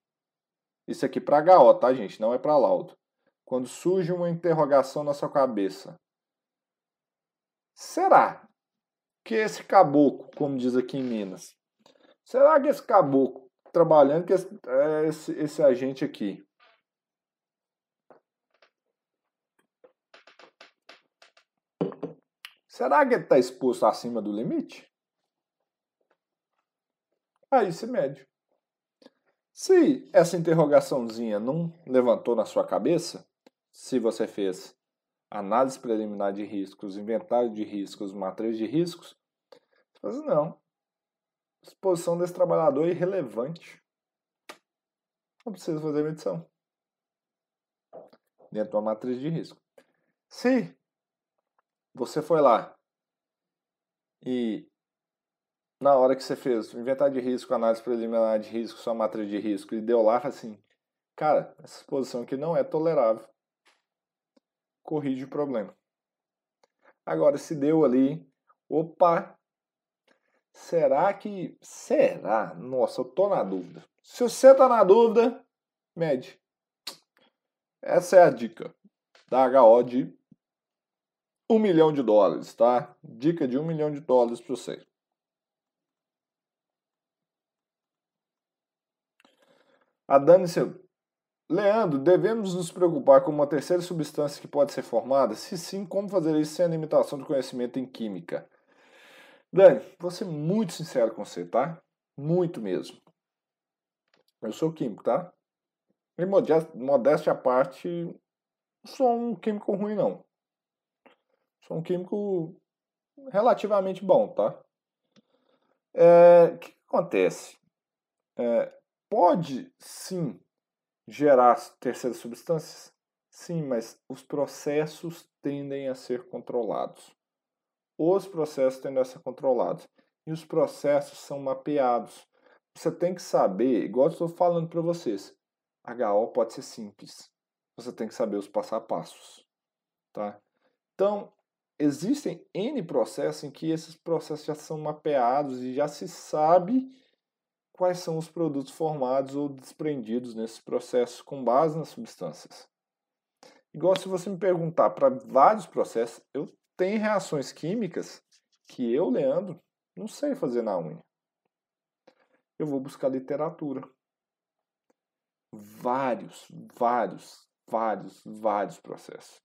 Isso aqui para HO, tá, gente? Não é para laudo. Quando surge uma interrogação na sua cabeça. Será que esse caboclo, como diz aqui em Minas, será que esse caboclo trabalhando, que esse, é, esse, esse agente aqui, será que ele está exposto acima do limite? Aí se mede. Se essa interrogaçãozinha não levantou na sua cabeça, se você fez análise preliminar de riscos, inventário de riscos, matriz de riscos, você fala assim, não. Exposição desse trabalhador é irrelevante. Não precisa fazer medição. Dentro de uma matriz de risco. Se você foi lá e na hora que você fez inventário de risco, análise preliminar de risco, sua matriz de risco, e deu lá assim, cara, essa exposição aqui não é tolerável. Corrige o problema. Agora, se deu ali, opa, será que, será? Nossa, eu tô na dúvida. Se você tá na dúvida, mede. Essa é a dica da HO de um milhão de dólares, tá? Dica de um milhão de dólares para você. A Dani seu. Leandro, devemos nos preocupar com uma terceira substância que pode ser formada? Se sim, como fazer isso sem a limitação do conhecimento em química? Dani, vou ser muito sincero com você, tá? Muito mesmo. Eu sou químico, tá? E modéstia à parte, sou um químico ruim, não. Sou um químico relativamente bom, tá? É, o que acontece? É, pode sim gerar terceiras substâncias? Sim, mas os processos tendem a ser controlados. Os processos tendem a ser controlados. E os processos são mapeados. Você tem que saber, igual eu estou falando para vocês, HO pode ser simples. Você tem que saber os passo a passos. Tá? Então, existem N processos em que esses processos já são mapeados e já se sabe quais são os produtos formados ou desprendidos nesses processos com base nas substâncias. Igual se você me perguntar para vários processos, eu tenho reações químicas que eu, Leandro, não sei fazer na unha. Eu vou buscar literatura. Vários, vários, vários, vários processos.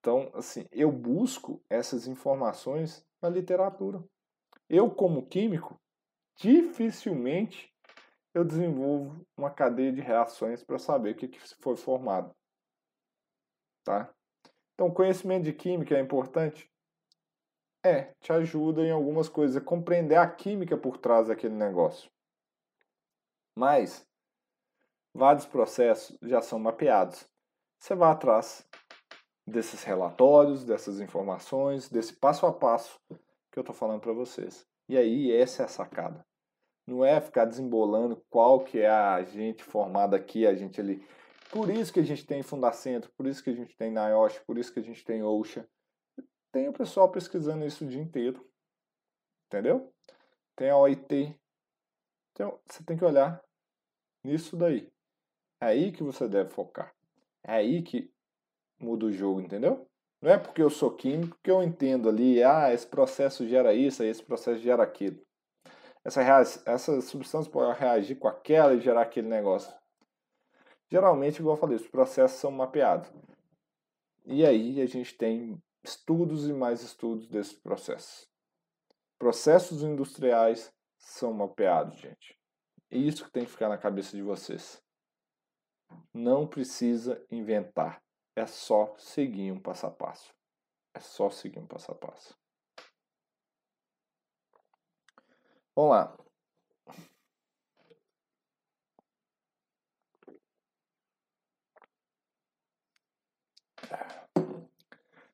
Então, assim, eu busco essas informações na literatura. Eu, como químico, dificilmente eu desenvolvo uma cadeia de reações para saber o que, foi formado. Tá? Então, conhecimento de química é importante? É, te ajuda em algumas coisas, a compreender a química por trás daquele negócio. Mas, vários processos já são mapeados. Você vai atrás desses relatórios, dessas informações, desse passo a passo que eu estou falando para vocês. E aí, essa é a sacada. Não é ficar desembolando qual que é a gente formada aqui, a gente ali. Por isso que a gente tem Fundacentro, por isso que a gente tem NIOSH, por isso que a gente tem OSHA. Tem o pessoal pesquisando isso o dia inteiro. Entendeu? Tem a OIT. Então, você tem que olhar nisso daí. É aí que você deve focar. É aí que muda o jogo, entendeu? Não é porque eu sou químico que eu entendo ali, ah, esse processo gera isso, esse processo gera aquilo. Essa, essa substância pode reagir com aquela e gerar aquele negócio. Geralmente, igual eu falei, os processos são mapeados. E aí a gente tem estudos e mais estudos desses processos. Processos industriais são mapeados, gente. Isso que tem que ficar na cabeça de vocês. Não precisa inventar. É só seguir um passo a passo. É só seguir um passo a passo. Vamos lá.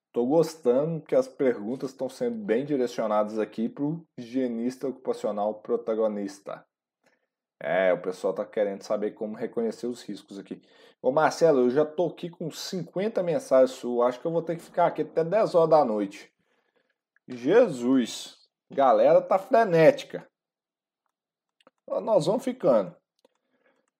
Estou gostando que as perguntas estão sendo bem direcionadas aqui para o higienista ocupacional protagonista. É, o pessoal está querendo saber como reconhecer os riscos aqui. Ô Marcelo, eu já estou aqui com 50 mensagens suas. Acho que eu vou ter que ficar aqui até 10 horas da noite. Jesus! Galera tá frenética. Nós vamos ficando.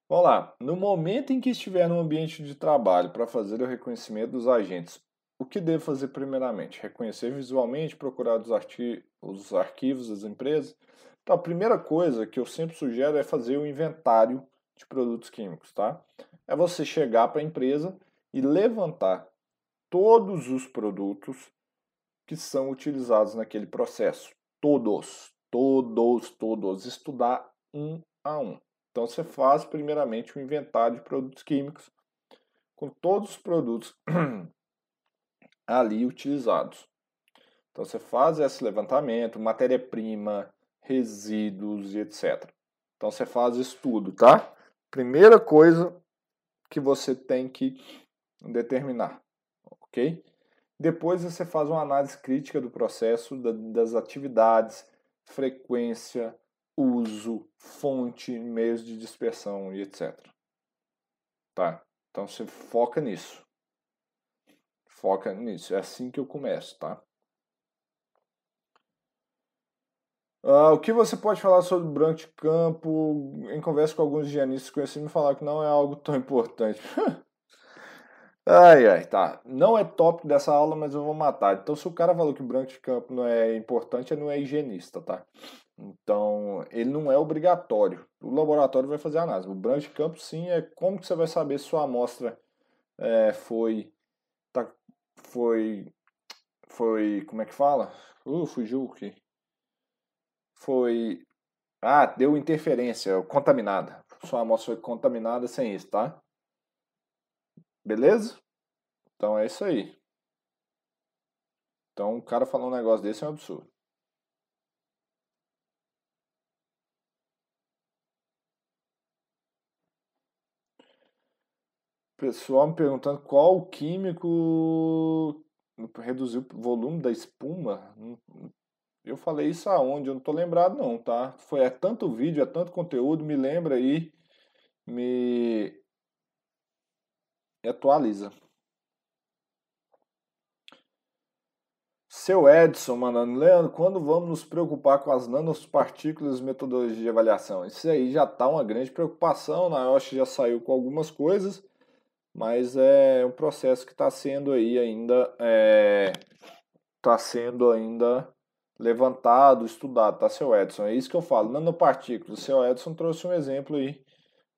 Vamos lá. No momento em que estiver no ambiente de trabalho para fazer o reconhecimento dos agentes, o que devo fazer primeiramente? Reconhecer visualmente, procurar os, arqui os arquivos das empresas. Então, a primeira coisa que eu sempre sugiro é fazer o inventário de produtos químicos, tá? É você chegar para a empresa e levantar todos os produtos que são utilizados naquele processo. Todos, todos, todos. Estudar um a um. Então, você faz primeiramente o inventário de produtos químicos com todos os produtos ali utilizados. Então você faz esse levantamento, matéria-prima, resíduos e etc. Então você faz isso tudo, tá? Primeira coisa que você tem que determinar, ok? Depois você faz uma análise crítica do processo, das atividades, frequência, uso, fonte, meios de dispersão e etc. Tá? Então você foca nisso. Foca nisso. É assim que eu começo, tá? Uh, o que você pode falar sobre branco de campo? Em conversa com alguns higienistas conhecidos, me falaram que não é algo tão importante. ai, ai, tá. Não é tópico dessa aula, mas eu vou matar. Então, se o cara falou que branco de campo não é importante, ele não é higienista, tá? Então, ele não é obrigatório. O laboratório vai fazer a análise. O branco de campo, sim, é como que você vai saber se sua amostra é, foi foi. Foi. Como é que fala? Uh, fugiu aqui. Foi. Ah, deu interferência, contaminada. Sua amostra foi contaminada sem isso, tá? Beleza? Então é isso aí. Então o cara falar um negócio desse é um absurdo. Pessoal me perguntando qual o químico reduziu o volume da espuma. Eu falei isso aonde? Eu não tô lembrado não, tá? Foi é tanto vídeo, é tanto conteúdo, me lembra aí, me atualiza. Seu Edson mandando, Leandro, quando vamos nos preocupar com as nanopartículas e metodologia de avaliação? Isso aí já está uma grande preocupação, na OSH já saiu com algumas coisas, mas é um processo que está sendo aí ainda está é, sendo ainda levantado, estudado, tá, seu Edson? É isso que eu falo, nanopartículas. O seu Edson trouxe um exemplo aí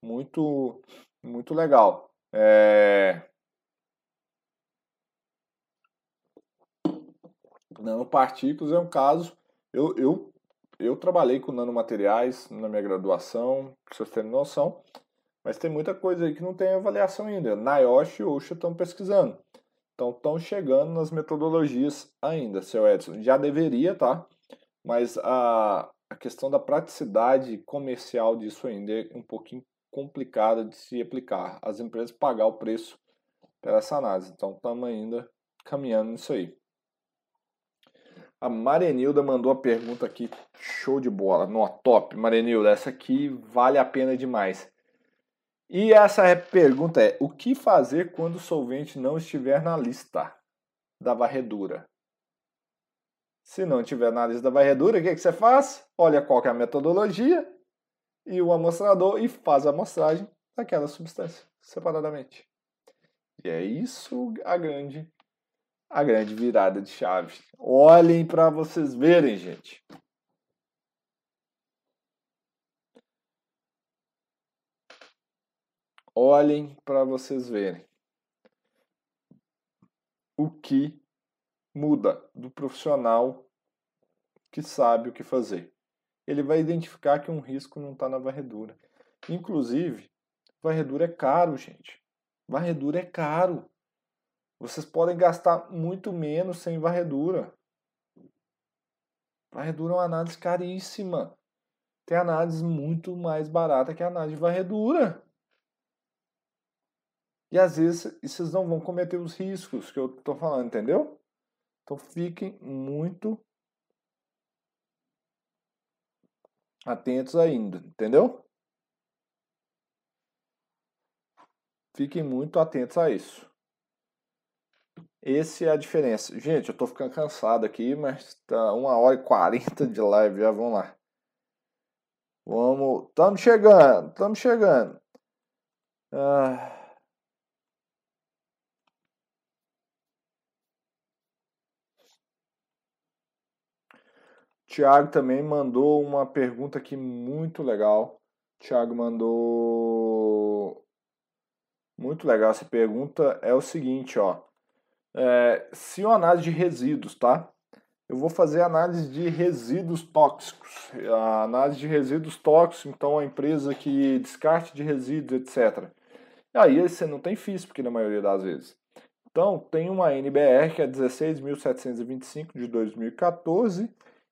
muito, muito legal. É... Nanopartículas é um caso. Eu, eu, eu trabalhei com nanomateriais na minha graduação, para vocês terem noção. Mas tem muita coisa aí que não tem avaliação ainda. NIOSH e OSHA estão pesquisando. Então estão chegando nas metodologias ainda, seu Edson. Já deveria, tá? Mas a, a questão da praticidade comercial disso ainda é um pouquinho complicada de se aplicar. As empresas pagar o preço pela essa análise. Então estamos ainda caminhando nisso aí. A Marenilda mandou a pergunta aqui, show de bola, no top. Marenilda, essa aqui vale a pena demais. E essa pergunta é: o que fazer quando o solvente não estiver na lista da varredura? Se não estiver na lista da varredura, o que, que você faz? Olha qual é a metodologia e o amostrador e faz a amostragem daquela substância separadamente. E é isso a grande a grande virada de chave. Olhem para vocês verem, gente. Olhem para vocês verem o que muda do profissional que sabe o que fazer. Ele vai identificar que um risco não está na varredura. Inclusive, varredura é caro, gente. Varredura é caro. Vocês podem gastar muito menos sem varredura. Varredura é uma análise caríssima. Tem análise muito mais barata que a análise de varredura. E às vezes vocês não vão cometer os riscos que eu estou falando, entendeu? Então fiquem muito atentos ainda, entendeu? Fiquem muito atentos a isso. Essa é a diferença. Gente, eu estou ficando cansado aqui, mas tá uma hora e quarenta de live já, vamos lá. Vamos, estamos chegando, estamos chegando. Ah... Tiago também mandou uma pergunta aqui muito legal. Tiago mandou muito legal essa pergunta. É o seguinte, ó. É, se uma análise de resíduos, tá? Eu vou fazer análise de resíduos tóxicos. A análise de resíduos tóxicos, então a empresa que descarte de resíduos, etc. Aí você não tem FISP na maioria das vezes. Então, tem uma NBR que é 16.725 de 2014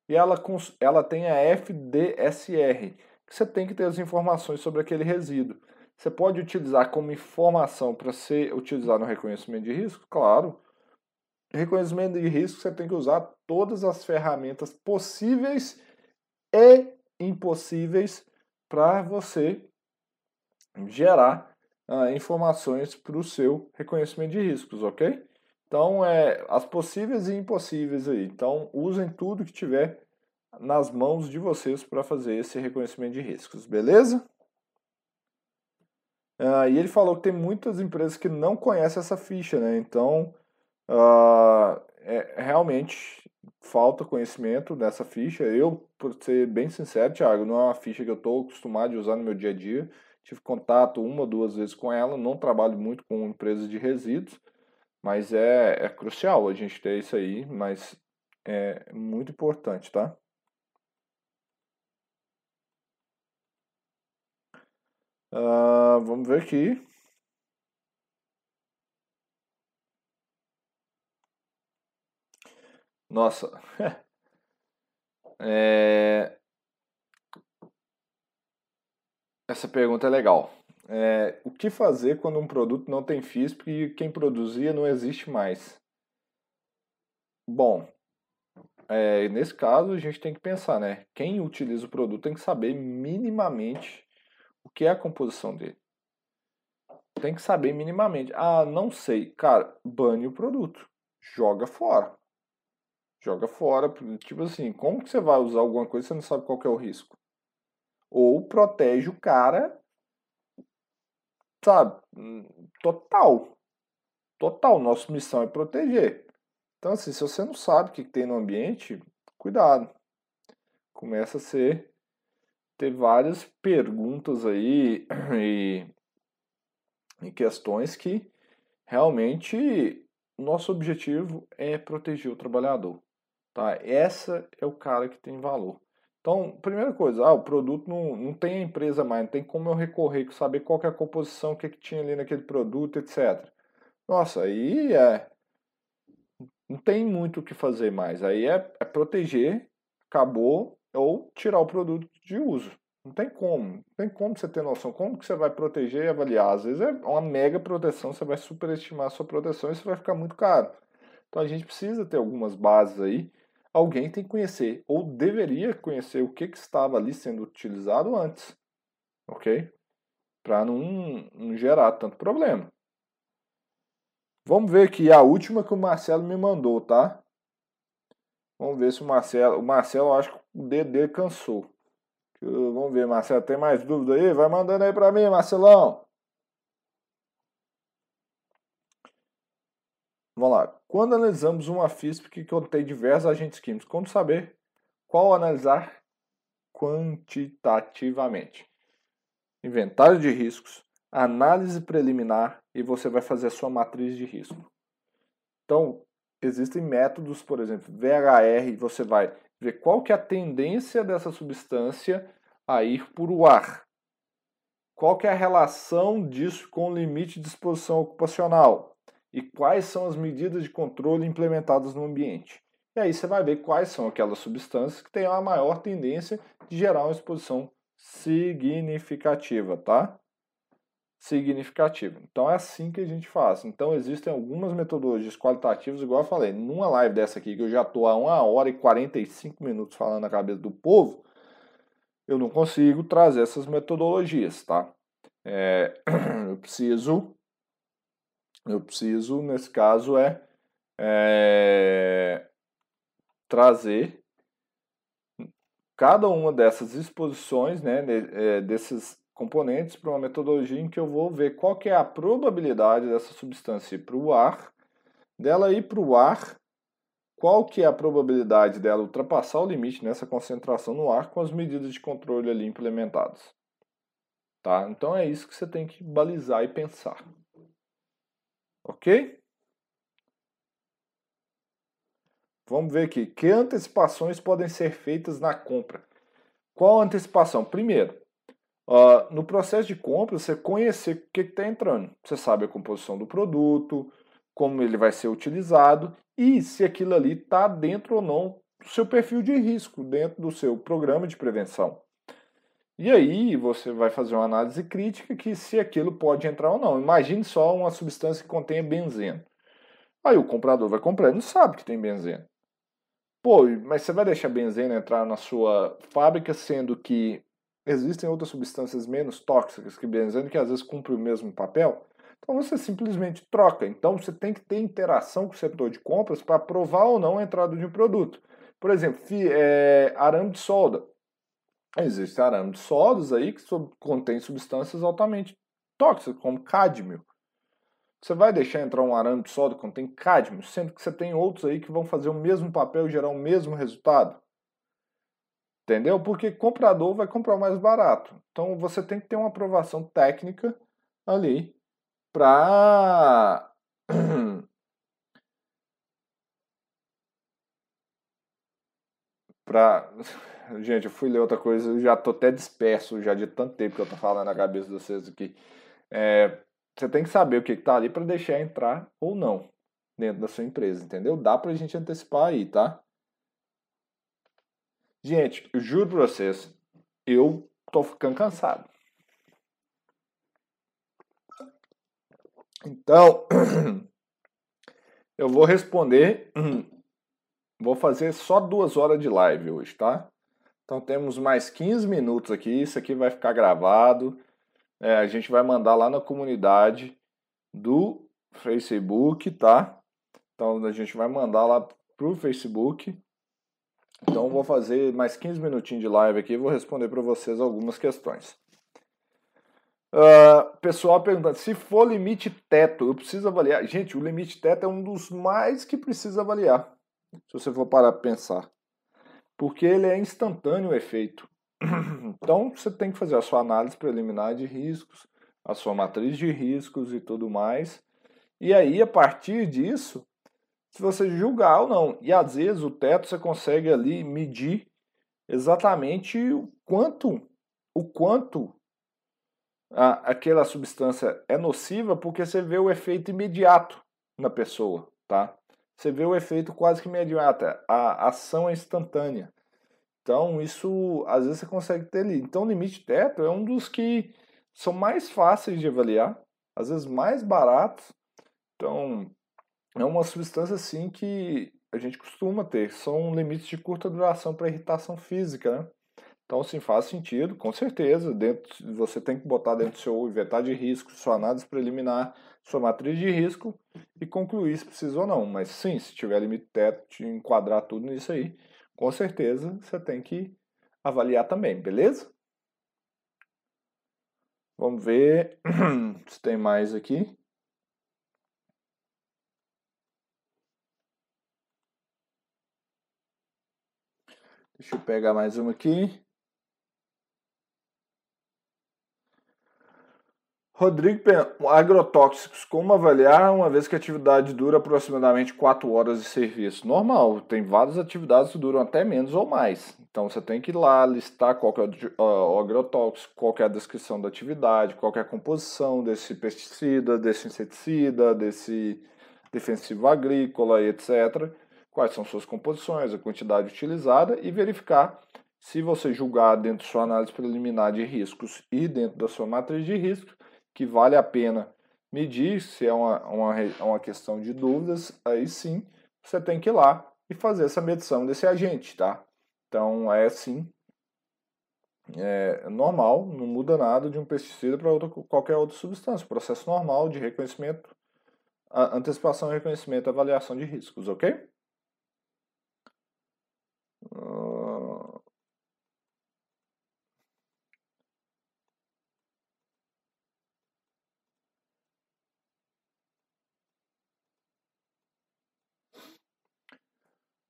e ela, ela tem a FDSR, que você tem que ter as informações sobre aquele resíduo. Você pode utilizar como informação para ser utilizado no reconhecimento de risco? Claro. Reconhecimento de risco você tem que usar todas as ferramentas possíveis e impossíveis para você gerar uh, informações para o seu reconhecimento de riscos, ok? Então, é, as possíveis e impossíveis aí. Então, usem tudo que tiver nas mãos de vocês para fazer esse reconhecimento de riscos, beleza? Uh, e ele falou que tem muitas empresas que não conhecem essa ficha, né? Então, uh, é, realmente falta conhecimento dessa ficha. Eu, por ser bem sincero, Thiago, não é uma ficha que eu estou acostumado a usar no meu dia a dia. Tive contato uma ou duas vezes com ela, não trabalho muito com empresas de resíduos, mas é, é crucial a gente ter isso aí, mas é muito importante, tá? Uh, vamos ver aqui. Nossa. é... Essa pergunta é legal. É, o que fazer quando um produto não tem FISP e quem produzia não existe mais? Bom, é, nesse caso a gente tem que pensar, né? Quem utiliza o produto tem que saber minimamente o que é a composição dele. Tem que saber minimamente. Ah, não sei. Cara, bane o produto. Joga fora. Joga fora. Tipo assim, como que você vai usar alguma coisa e você não sabe qual é o risco? Ou protege o cara, sabe? Total. Total. Nossa missão é proteger. Então, assim, se você não sabe o que tem no ambiente, cuidado. Começa a ser ter várias perguntas aí e, e questões que realmente nosso objetivo é proteger o trabalhador. Tá? Essa é o cara que tem valor. Então, primeira coisa, ah, o produto não, não tem a empresa mais, não tem como eu recorrer, saber qual é a composição, o que, é que tinha ali naquele produto, etc. Nossa, aí é. Não tem muito o que fazer mais. Aí é, é proteger, acabou, ou tirar o produto de uso. Não tem como. Não tem como você ter noção. Como que você vai proteger e avaliar? Às vezes é uma mega proteção, você vai superestimar a sua proteção e isso vai ficar muito caro. Então a gente precisa ter algumas bases aí alguém tem que conhecer, ou deveria conhecer o que, que estava ali sendo utilizado antes, ok? Para não, não gerar tanto problema. Vamos ver aqui a última que o Marcelo me mandou, tá? Vamos ver se o Marcelo. O Marcelo, acho que o dele cansou. Vamos ver, Marcelo, tem mais dúvida aí? Vai mandando aí para mim, Marcelão. Vamos lá. Quando analisamos uma FISP que contém diversos agentes químicos, como saber qual analisar quantitativamente? Inventário de riscos, análise preliminar e você vai fazer a sua matriz de risco. Então, existem métodos, por exemplo, VHR, você vai ver qual que é a tendência dessa substância a ir por o ar. Qual que é a relação disso com o limite de exposição ocupacional? E quais são as medidas de controle implementadas no ambiente. E aí você vai ver quais são aquelas substâncias que têm a maior tendência de gerar uma exposição significativa, tá? Significativa. Então é assim que a gente faz. Então existem algumas metodologias qualitativas, igual eu falei, numa live dessa aqui que eu já estou há uma hora e 45 minutos falando na cabeça do povo, eu não consigo trazer essas metodologias, tá? É, eu preciso eu preciso, nesse caso, é, é trazer cada uma dessas exposições, né, é, desses componentes para uma metodologia em que eu vou ver qual que é a probabilidade dessa substância ir para o ar, dela ir para o ar, qual que é a probabilidade dela ultrapassar o limite nessa concentração no ar com as medidas de controle ali implementadas. Tá? Então é isso que você tem que balizar e pensar. Ok? Vamos ver aqui. Que antecipações podem ser feitas na compra? Qual antecipação? Primeiro, uh, no processo de compra, você conhecer o que está entrando. Você sabe a composição do produto, como ele vai ser utilizado e se aquilo ali está dentro ou não do seu perfil de risco, dentro do seu programa de prevenção. E aí você vai fazer uma análise crítica que se aquilo pode entrar ou não. Imagine só uma substância que contenha benzeno. Aí o comprador vai comprar, ele não sabe que tem benzeno. Pô, mas você vai deixar benzeno entrar na sua fábrica, sendo que existem outras substâncias menos tóxicas que benzeno que às vezes cumprem o mesmo papel? Então você simplesmente troca. Então você tem que ter interação com o setor de compras para aprovar ou não a entrada de um produto. Por exemplo, é, arame de solda. Existem arame de sodas aí que contém substâncias altamente tóxicas, como cádmio. Você vai deixar entrar um arame de soda que contém cádmio, sendo que você tem outros aí que vão fazer o mesmo papel e gerar o mesmo resultado? Entendeu? Porque comprador vai comprar mais barato. Então você tem que ter uma aprovação técnica ali para para Gente, eu fui ler outra coisa, já tô até disperso já de tanto tempo que eu tô falando na cabeça de vocês aqui. É, você tem que saber o que, que tá ali para deixar entrar ou não dentro da sua empresa, entendeu? Dá pra gente antecipar aí, tá? Gente, eu juro pra vocês, eu tô ficando cansado. Então, eu vou responder. Vou fazer só duas horas de live hoje, tá? Então temos mais 15 minutos aqui. Isso aqui vai ficar gravado. É, a gente vai mandar lá na comunidade do Facebook, tá? Então a gente vai mandar lá pro Facebook. Então vou fazer mais 15 minutinhos de live aqui e vou responder para vocês algumas questões. Uh, pessoal perguntando, se for limite teto, eu preciso avaliar. Gente, o limite teto é um dos mais que precisa avaliar, se você for parar para pensar. Porque ele é instantâneo o efeito. Então você tem que fazer a sua análise preliminar de riscos, a sua matriz de riscos e tudo mais. E aí, a partir disso, se você julgar ou não. E às vezes o teto você consegue ali medir exatamente o quanto, o quanto a, aquela substância é nociva, porque você vê o efeito imediato na pessoa, tá? Você vê o efeito quase que imediato, a ação é instantânea. Então, isso às vezes você consegue ter ali. Então, o limite teto é um dos que são mais fáceis de avaliar, às vezes mais baratos. Então, é uma substância assim que a gente costuma ter. São limites de curta duração para irritação física, né? Então, sim, faz sentido, com certeza. Dentro, você tem que botar dentro do seu inventário de risco, sua análise preliminar, sua matriz de risco e concluir se precisa ou não. Mas sim, se tiver limite teto, te enquadrar tudo nisso aí, com certeza você tem que avaliar também, beleza? Vamos ver se tem mais aqui. Deixa eu pegar mais uma aqui. Rodrigo, agrotóxicos, como avaliar uma vez que a atividade dura aproximadamente 4 horas de serviço? Normal, tem várias atividades que duram até menos ou mais. Então você tem que ir lá listar qual é o agrotóxico, qual é a descrição da atividade, qual é a composição desse pesticida, desse inseticida, desse defensivo agrícola, etc quais são suas composições, a quantidade utilizada e verificar se você julgar dentro da sua análise preliminar de riscos e dentro da sua matriz de riscos que vale a pena medir, se é uma, uma, uma questão de dúvidas, aí sim você tem que ir lá e fazer essa medição desse agente, tá? Então é assim, é normal, não muda nada de um pesticida para qualquer outra substância, processo normal de reconhecimento, antecipação, reconhecimento, avaliação de riscos, ok?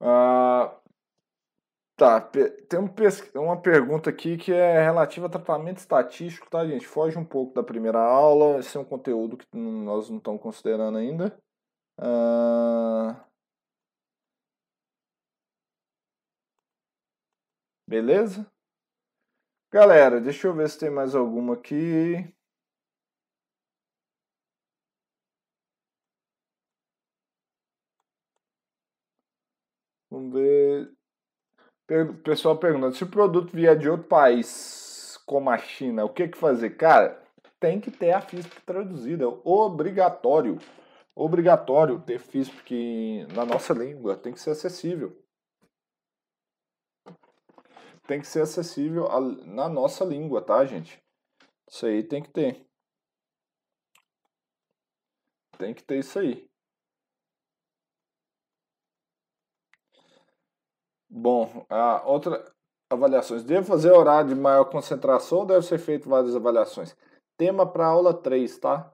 Ah, tá, tem um, uma pergunta aqui que é relativa a tratamento estatístico, tá, gente? Foge um pouco da primeira aula, esse é um conteúdo que nós não estamos considerando ainda. Ah, beleza? Galera, deixa eu ver se tem mais alguma aqui. Vamos ver. O pessoal perguntando: se o produto vier de outro país, como a China, o que, que fazer? Cara, tem que ter a FISP traduzida. Obrigatório. Obrigatório ter FISP na nossa língua. Tem que ser acessível. Tem que ser acessível na nossa língua, tá, gente? Isso aí tem que ter. Tem que ter isso aí. Bom, a outra avaliações. Devo fazer horário de maior concentração ou deve ser feito várias avaliações? Tema para aula 3, tá?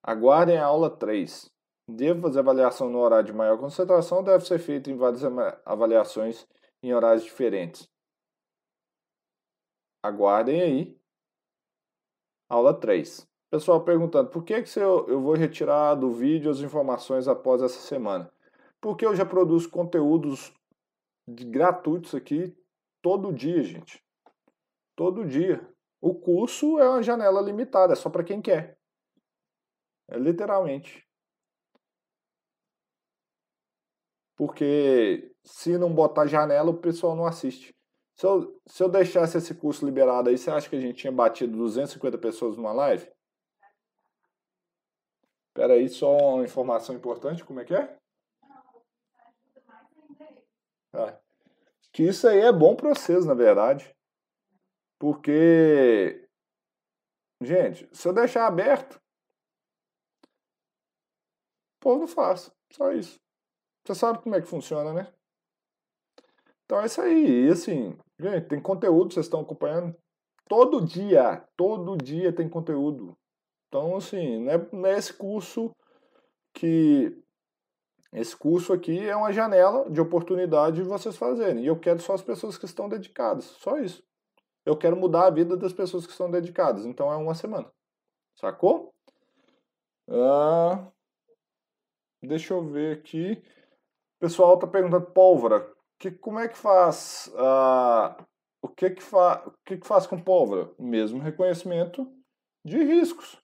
Aguardem a aula 3. Devo fazer avaliação no horário de maior concentração ou deve ser feito em várias avaliações em horários diferentes? Aguardem aí. Aula 3. Pessoal perguntando, por que, que eu, eu vou retirar do vídeo as informações após essa semana? Porque eu já produzo conteúdos gratuitos aqui todo dia, gente. Todo dia. O curso é uma janela limitada, é só para quem quer. É literalmente. porque se não botar janela, o pessoal não assiste. Se eu, se eu deixasse esse curso liberado aí, você acha que a gente tinha batido 250 pessoas numa live? Espera aí, só uma informação importante, como é que é? Ah, que isso aí é bom para vocês, na verdade. Porque, gente, se eu deixar aberto, o povo faz. Só isso. Você sabe como é que funciona, né? Então é isso aí. E assim, gente, tem conteúdo, vocês estão acompanhando. Todo dia, todo dia tem conteúdo. Então, assim, não é, não é esse curso que. Esse curso aqui é uma janela de oportunidade de vocês fazerem. E eu quero só as pessoas que estão dedicadas. Só isso. Eu quero mudar a vida das pessoas que estão dedicadas. Então é uma semana. Sacou? Ah, deixa eu ver aqui. O pessoal está perguntando, pólvora, que, como é que faz? Uh, o que que, fa, o que que faz com pólvora? Mesmo reconhecimento de riscos.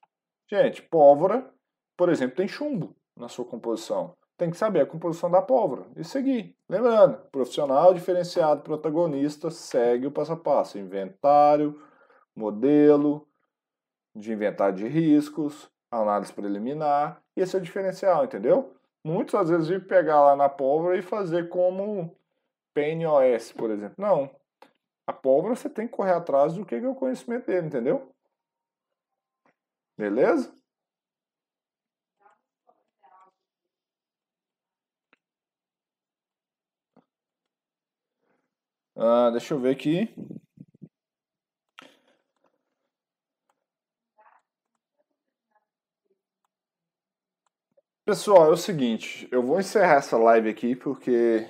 Gente, pólvora, por exemplo, tem chumbo na sua composição. Tem que saber a composição da pólvora e seguir. Lembrando, profissional diferenciado protagonista segue o passo a passo. Inventário, modelo de inventário de riscos, análise preliminar. Esse é o diferencial, entendeu? Muitos às vezes vêm pegar lá na pólvora e fazer como PNOS, por exemplo. Não. A pólvora você tem que correr atrás do que é o conhecimento dele, entendeu? Beleza? Ah, deixa eu ver aqui. Pessoal, é o seguinte, eu vou encerrar essa live aqui porque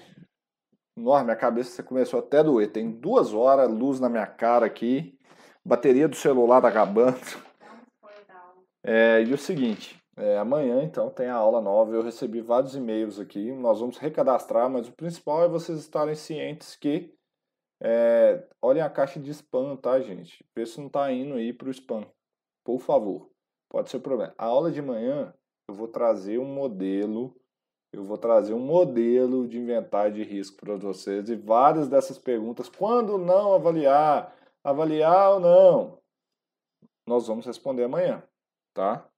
nossa, minha cabeça começou até a doer. Tem duas horas, luz na minha cara aqui, bateria do celular tá acabando. É, e o seguinte, é, amanhã então tem a aula nova. Eu recebi vários e-mails aqui. Nós vamos recadastrar, mas o principal é vocês estarem cientes que é, olhem a caixa de spam, tá, gente? Vê se não tá indo aí pro spam. Por favor. Pode ser problema. A aula de manhã eu vou trazer um modelo eu vou trazer um modelo de inventário de risco para vocês e várias dessas perguntas, quando não avaliar, avaliar ou não, nós vamos responder amanhã, tá?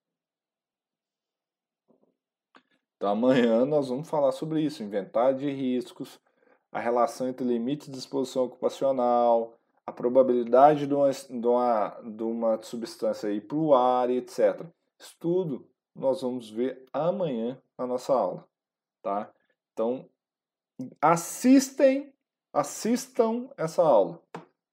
Então amanhã nós vamos falar sobre isso, inventário de riscos, a relação entre limites de exposição ocupacional, a probabilidade de uma, de uma, de uma substância ir para o ar, etc. Isso tudo nós vamos ver amanhã na nossa aula tá? Então, assistem, assistam essa aula.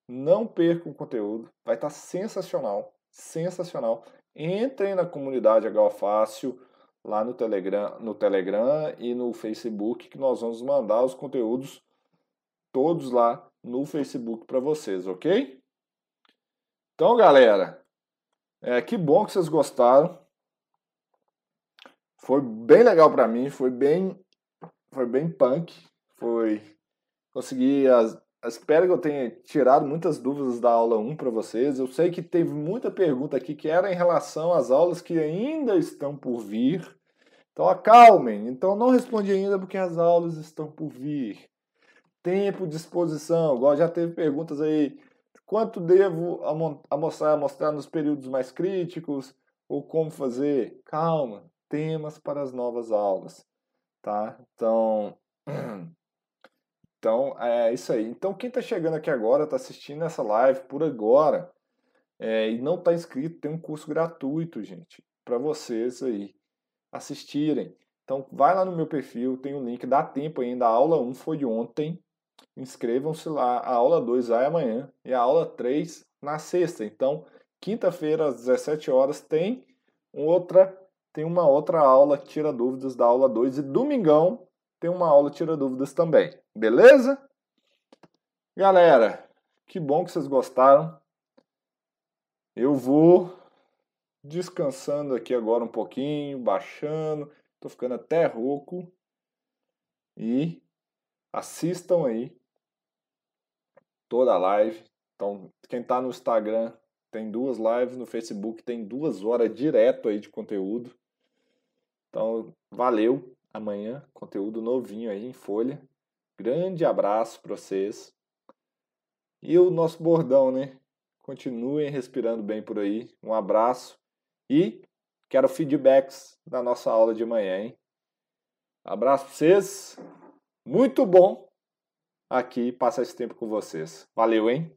Não percam o conteúdo, vai estar tá sensacional, sensacional. Entrem na comunidade HO Fácil lá no Telegram, no Telegram e no Facebook que nós vamos mandar os conteúdos todos lá no Facebook para vocês, ok? Então, galera, é, que bom que vocês gostaram. Foi bem legal para mim, foi bem foi bem punk. Foi. Consegui. As, espero que eu tenha tirado muitas dúvidas da aula 1 para vocês. Eu sei que teve muita pergunta aqui que era em relação às aulas que ainda estão por vir. Então acalmem. Então não respondi ainda porque as aulas estão por vir. Tempo de exposição. Igual já teve perguntas aí. Quanto devo amostrar, mostrar nos períodos mais críticos? Ou como fazer? Calma. Temas para as novas aulas tá? Então, então é isso aí. Então, quem está chegando aqui agora, está assistindo essa live por agora é, e não está inscrito, tem um curso gratuito, gente, para vocês aí assistirem. Então, vai lá no meu perfil, tem o um link, dá tempo ainda. A aula 1 foi ontem. Inscrevam-se lá. A aula 2 vai amanhã e a aula 3 na sexta. Então, quinta-feira às 17 horas tem outra tem uma outra aula tira dúvidas da aula 2 e domingão tem uma aula tira dúvidas também. Beleza? Galera, que bom que vocês gostaram. Eu vou descansando aqui agora um pouquinho, baixando, tô ficando até rouco. E assistam aí toda a live. Então, quem tá no Instagram tem duas lives, no Facebook tem duas horas direto aí de conteúdo. Então, valeu. amanhã, conteúdo novinho aí em folha. Grande abraço para vocês. E o nosso bordão, né? Continuem respirando bem por aí. Um abraço e quero feedbacks da nossa aula de manhã, hein? Abraço para vocês. Muito bom aqui passar esse tempo com vocês. Valeu, hein?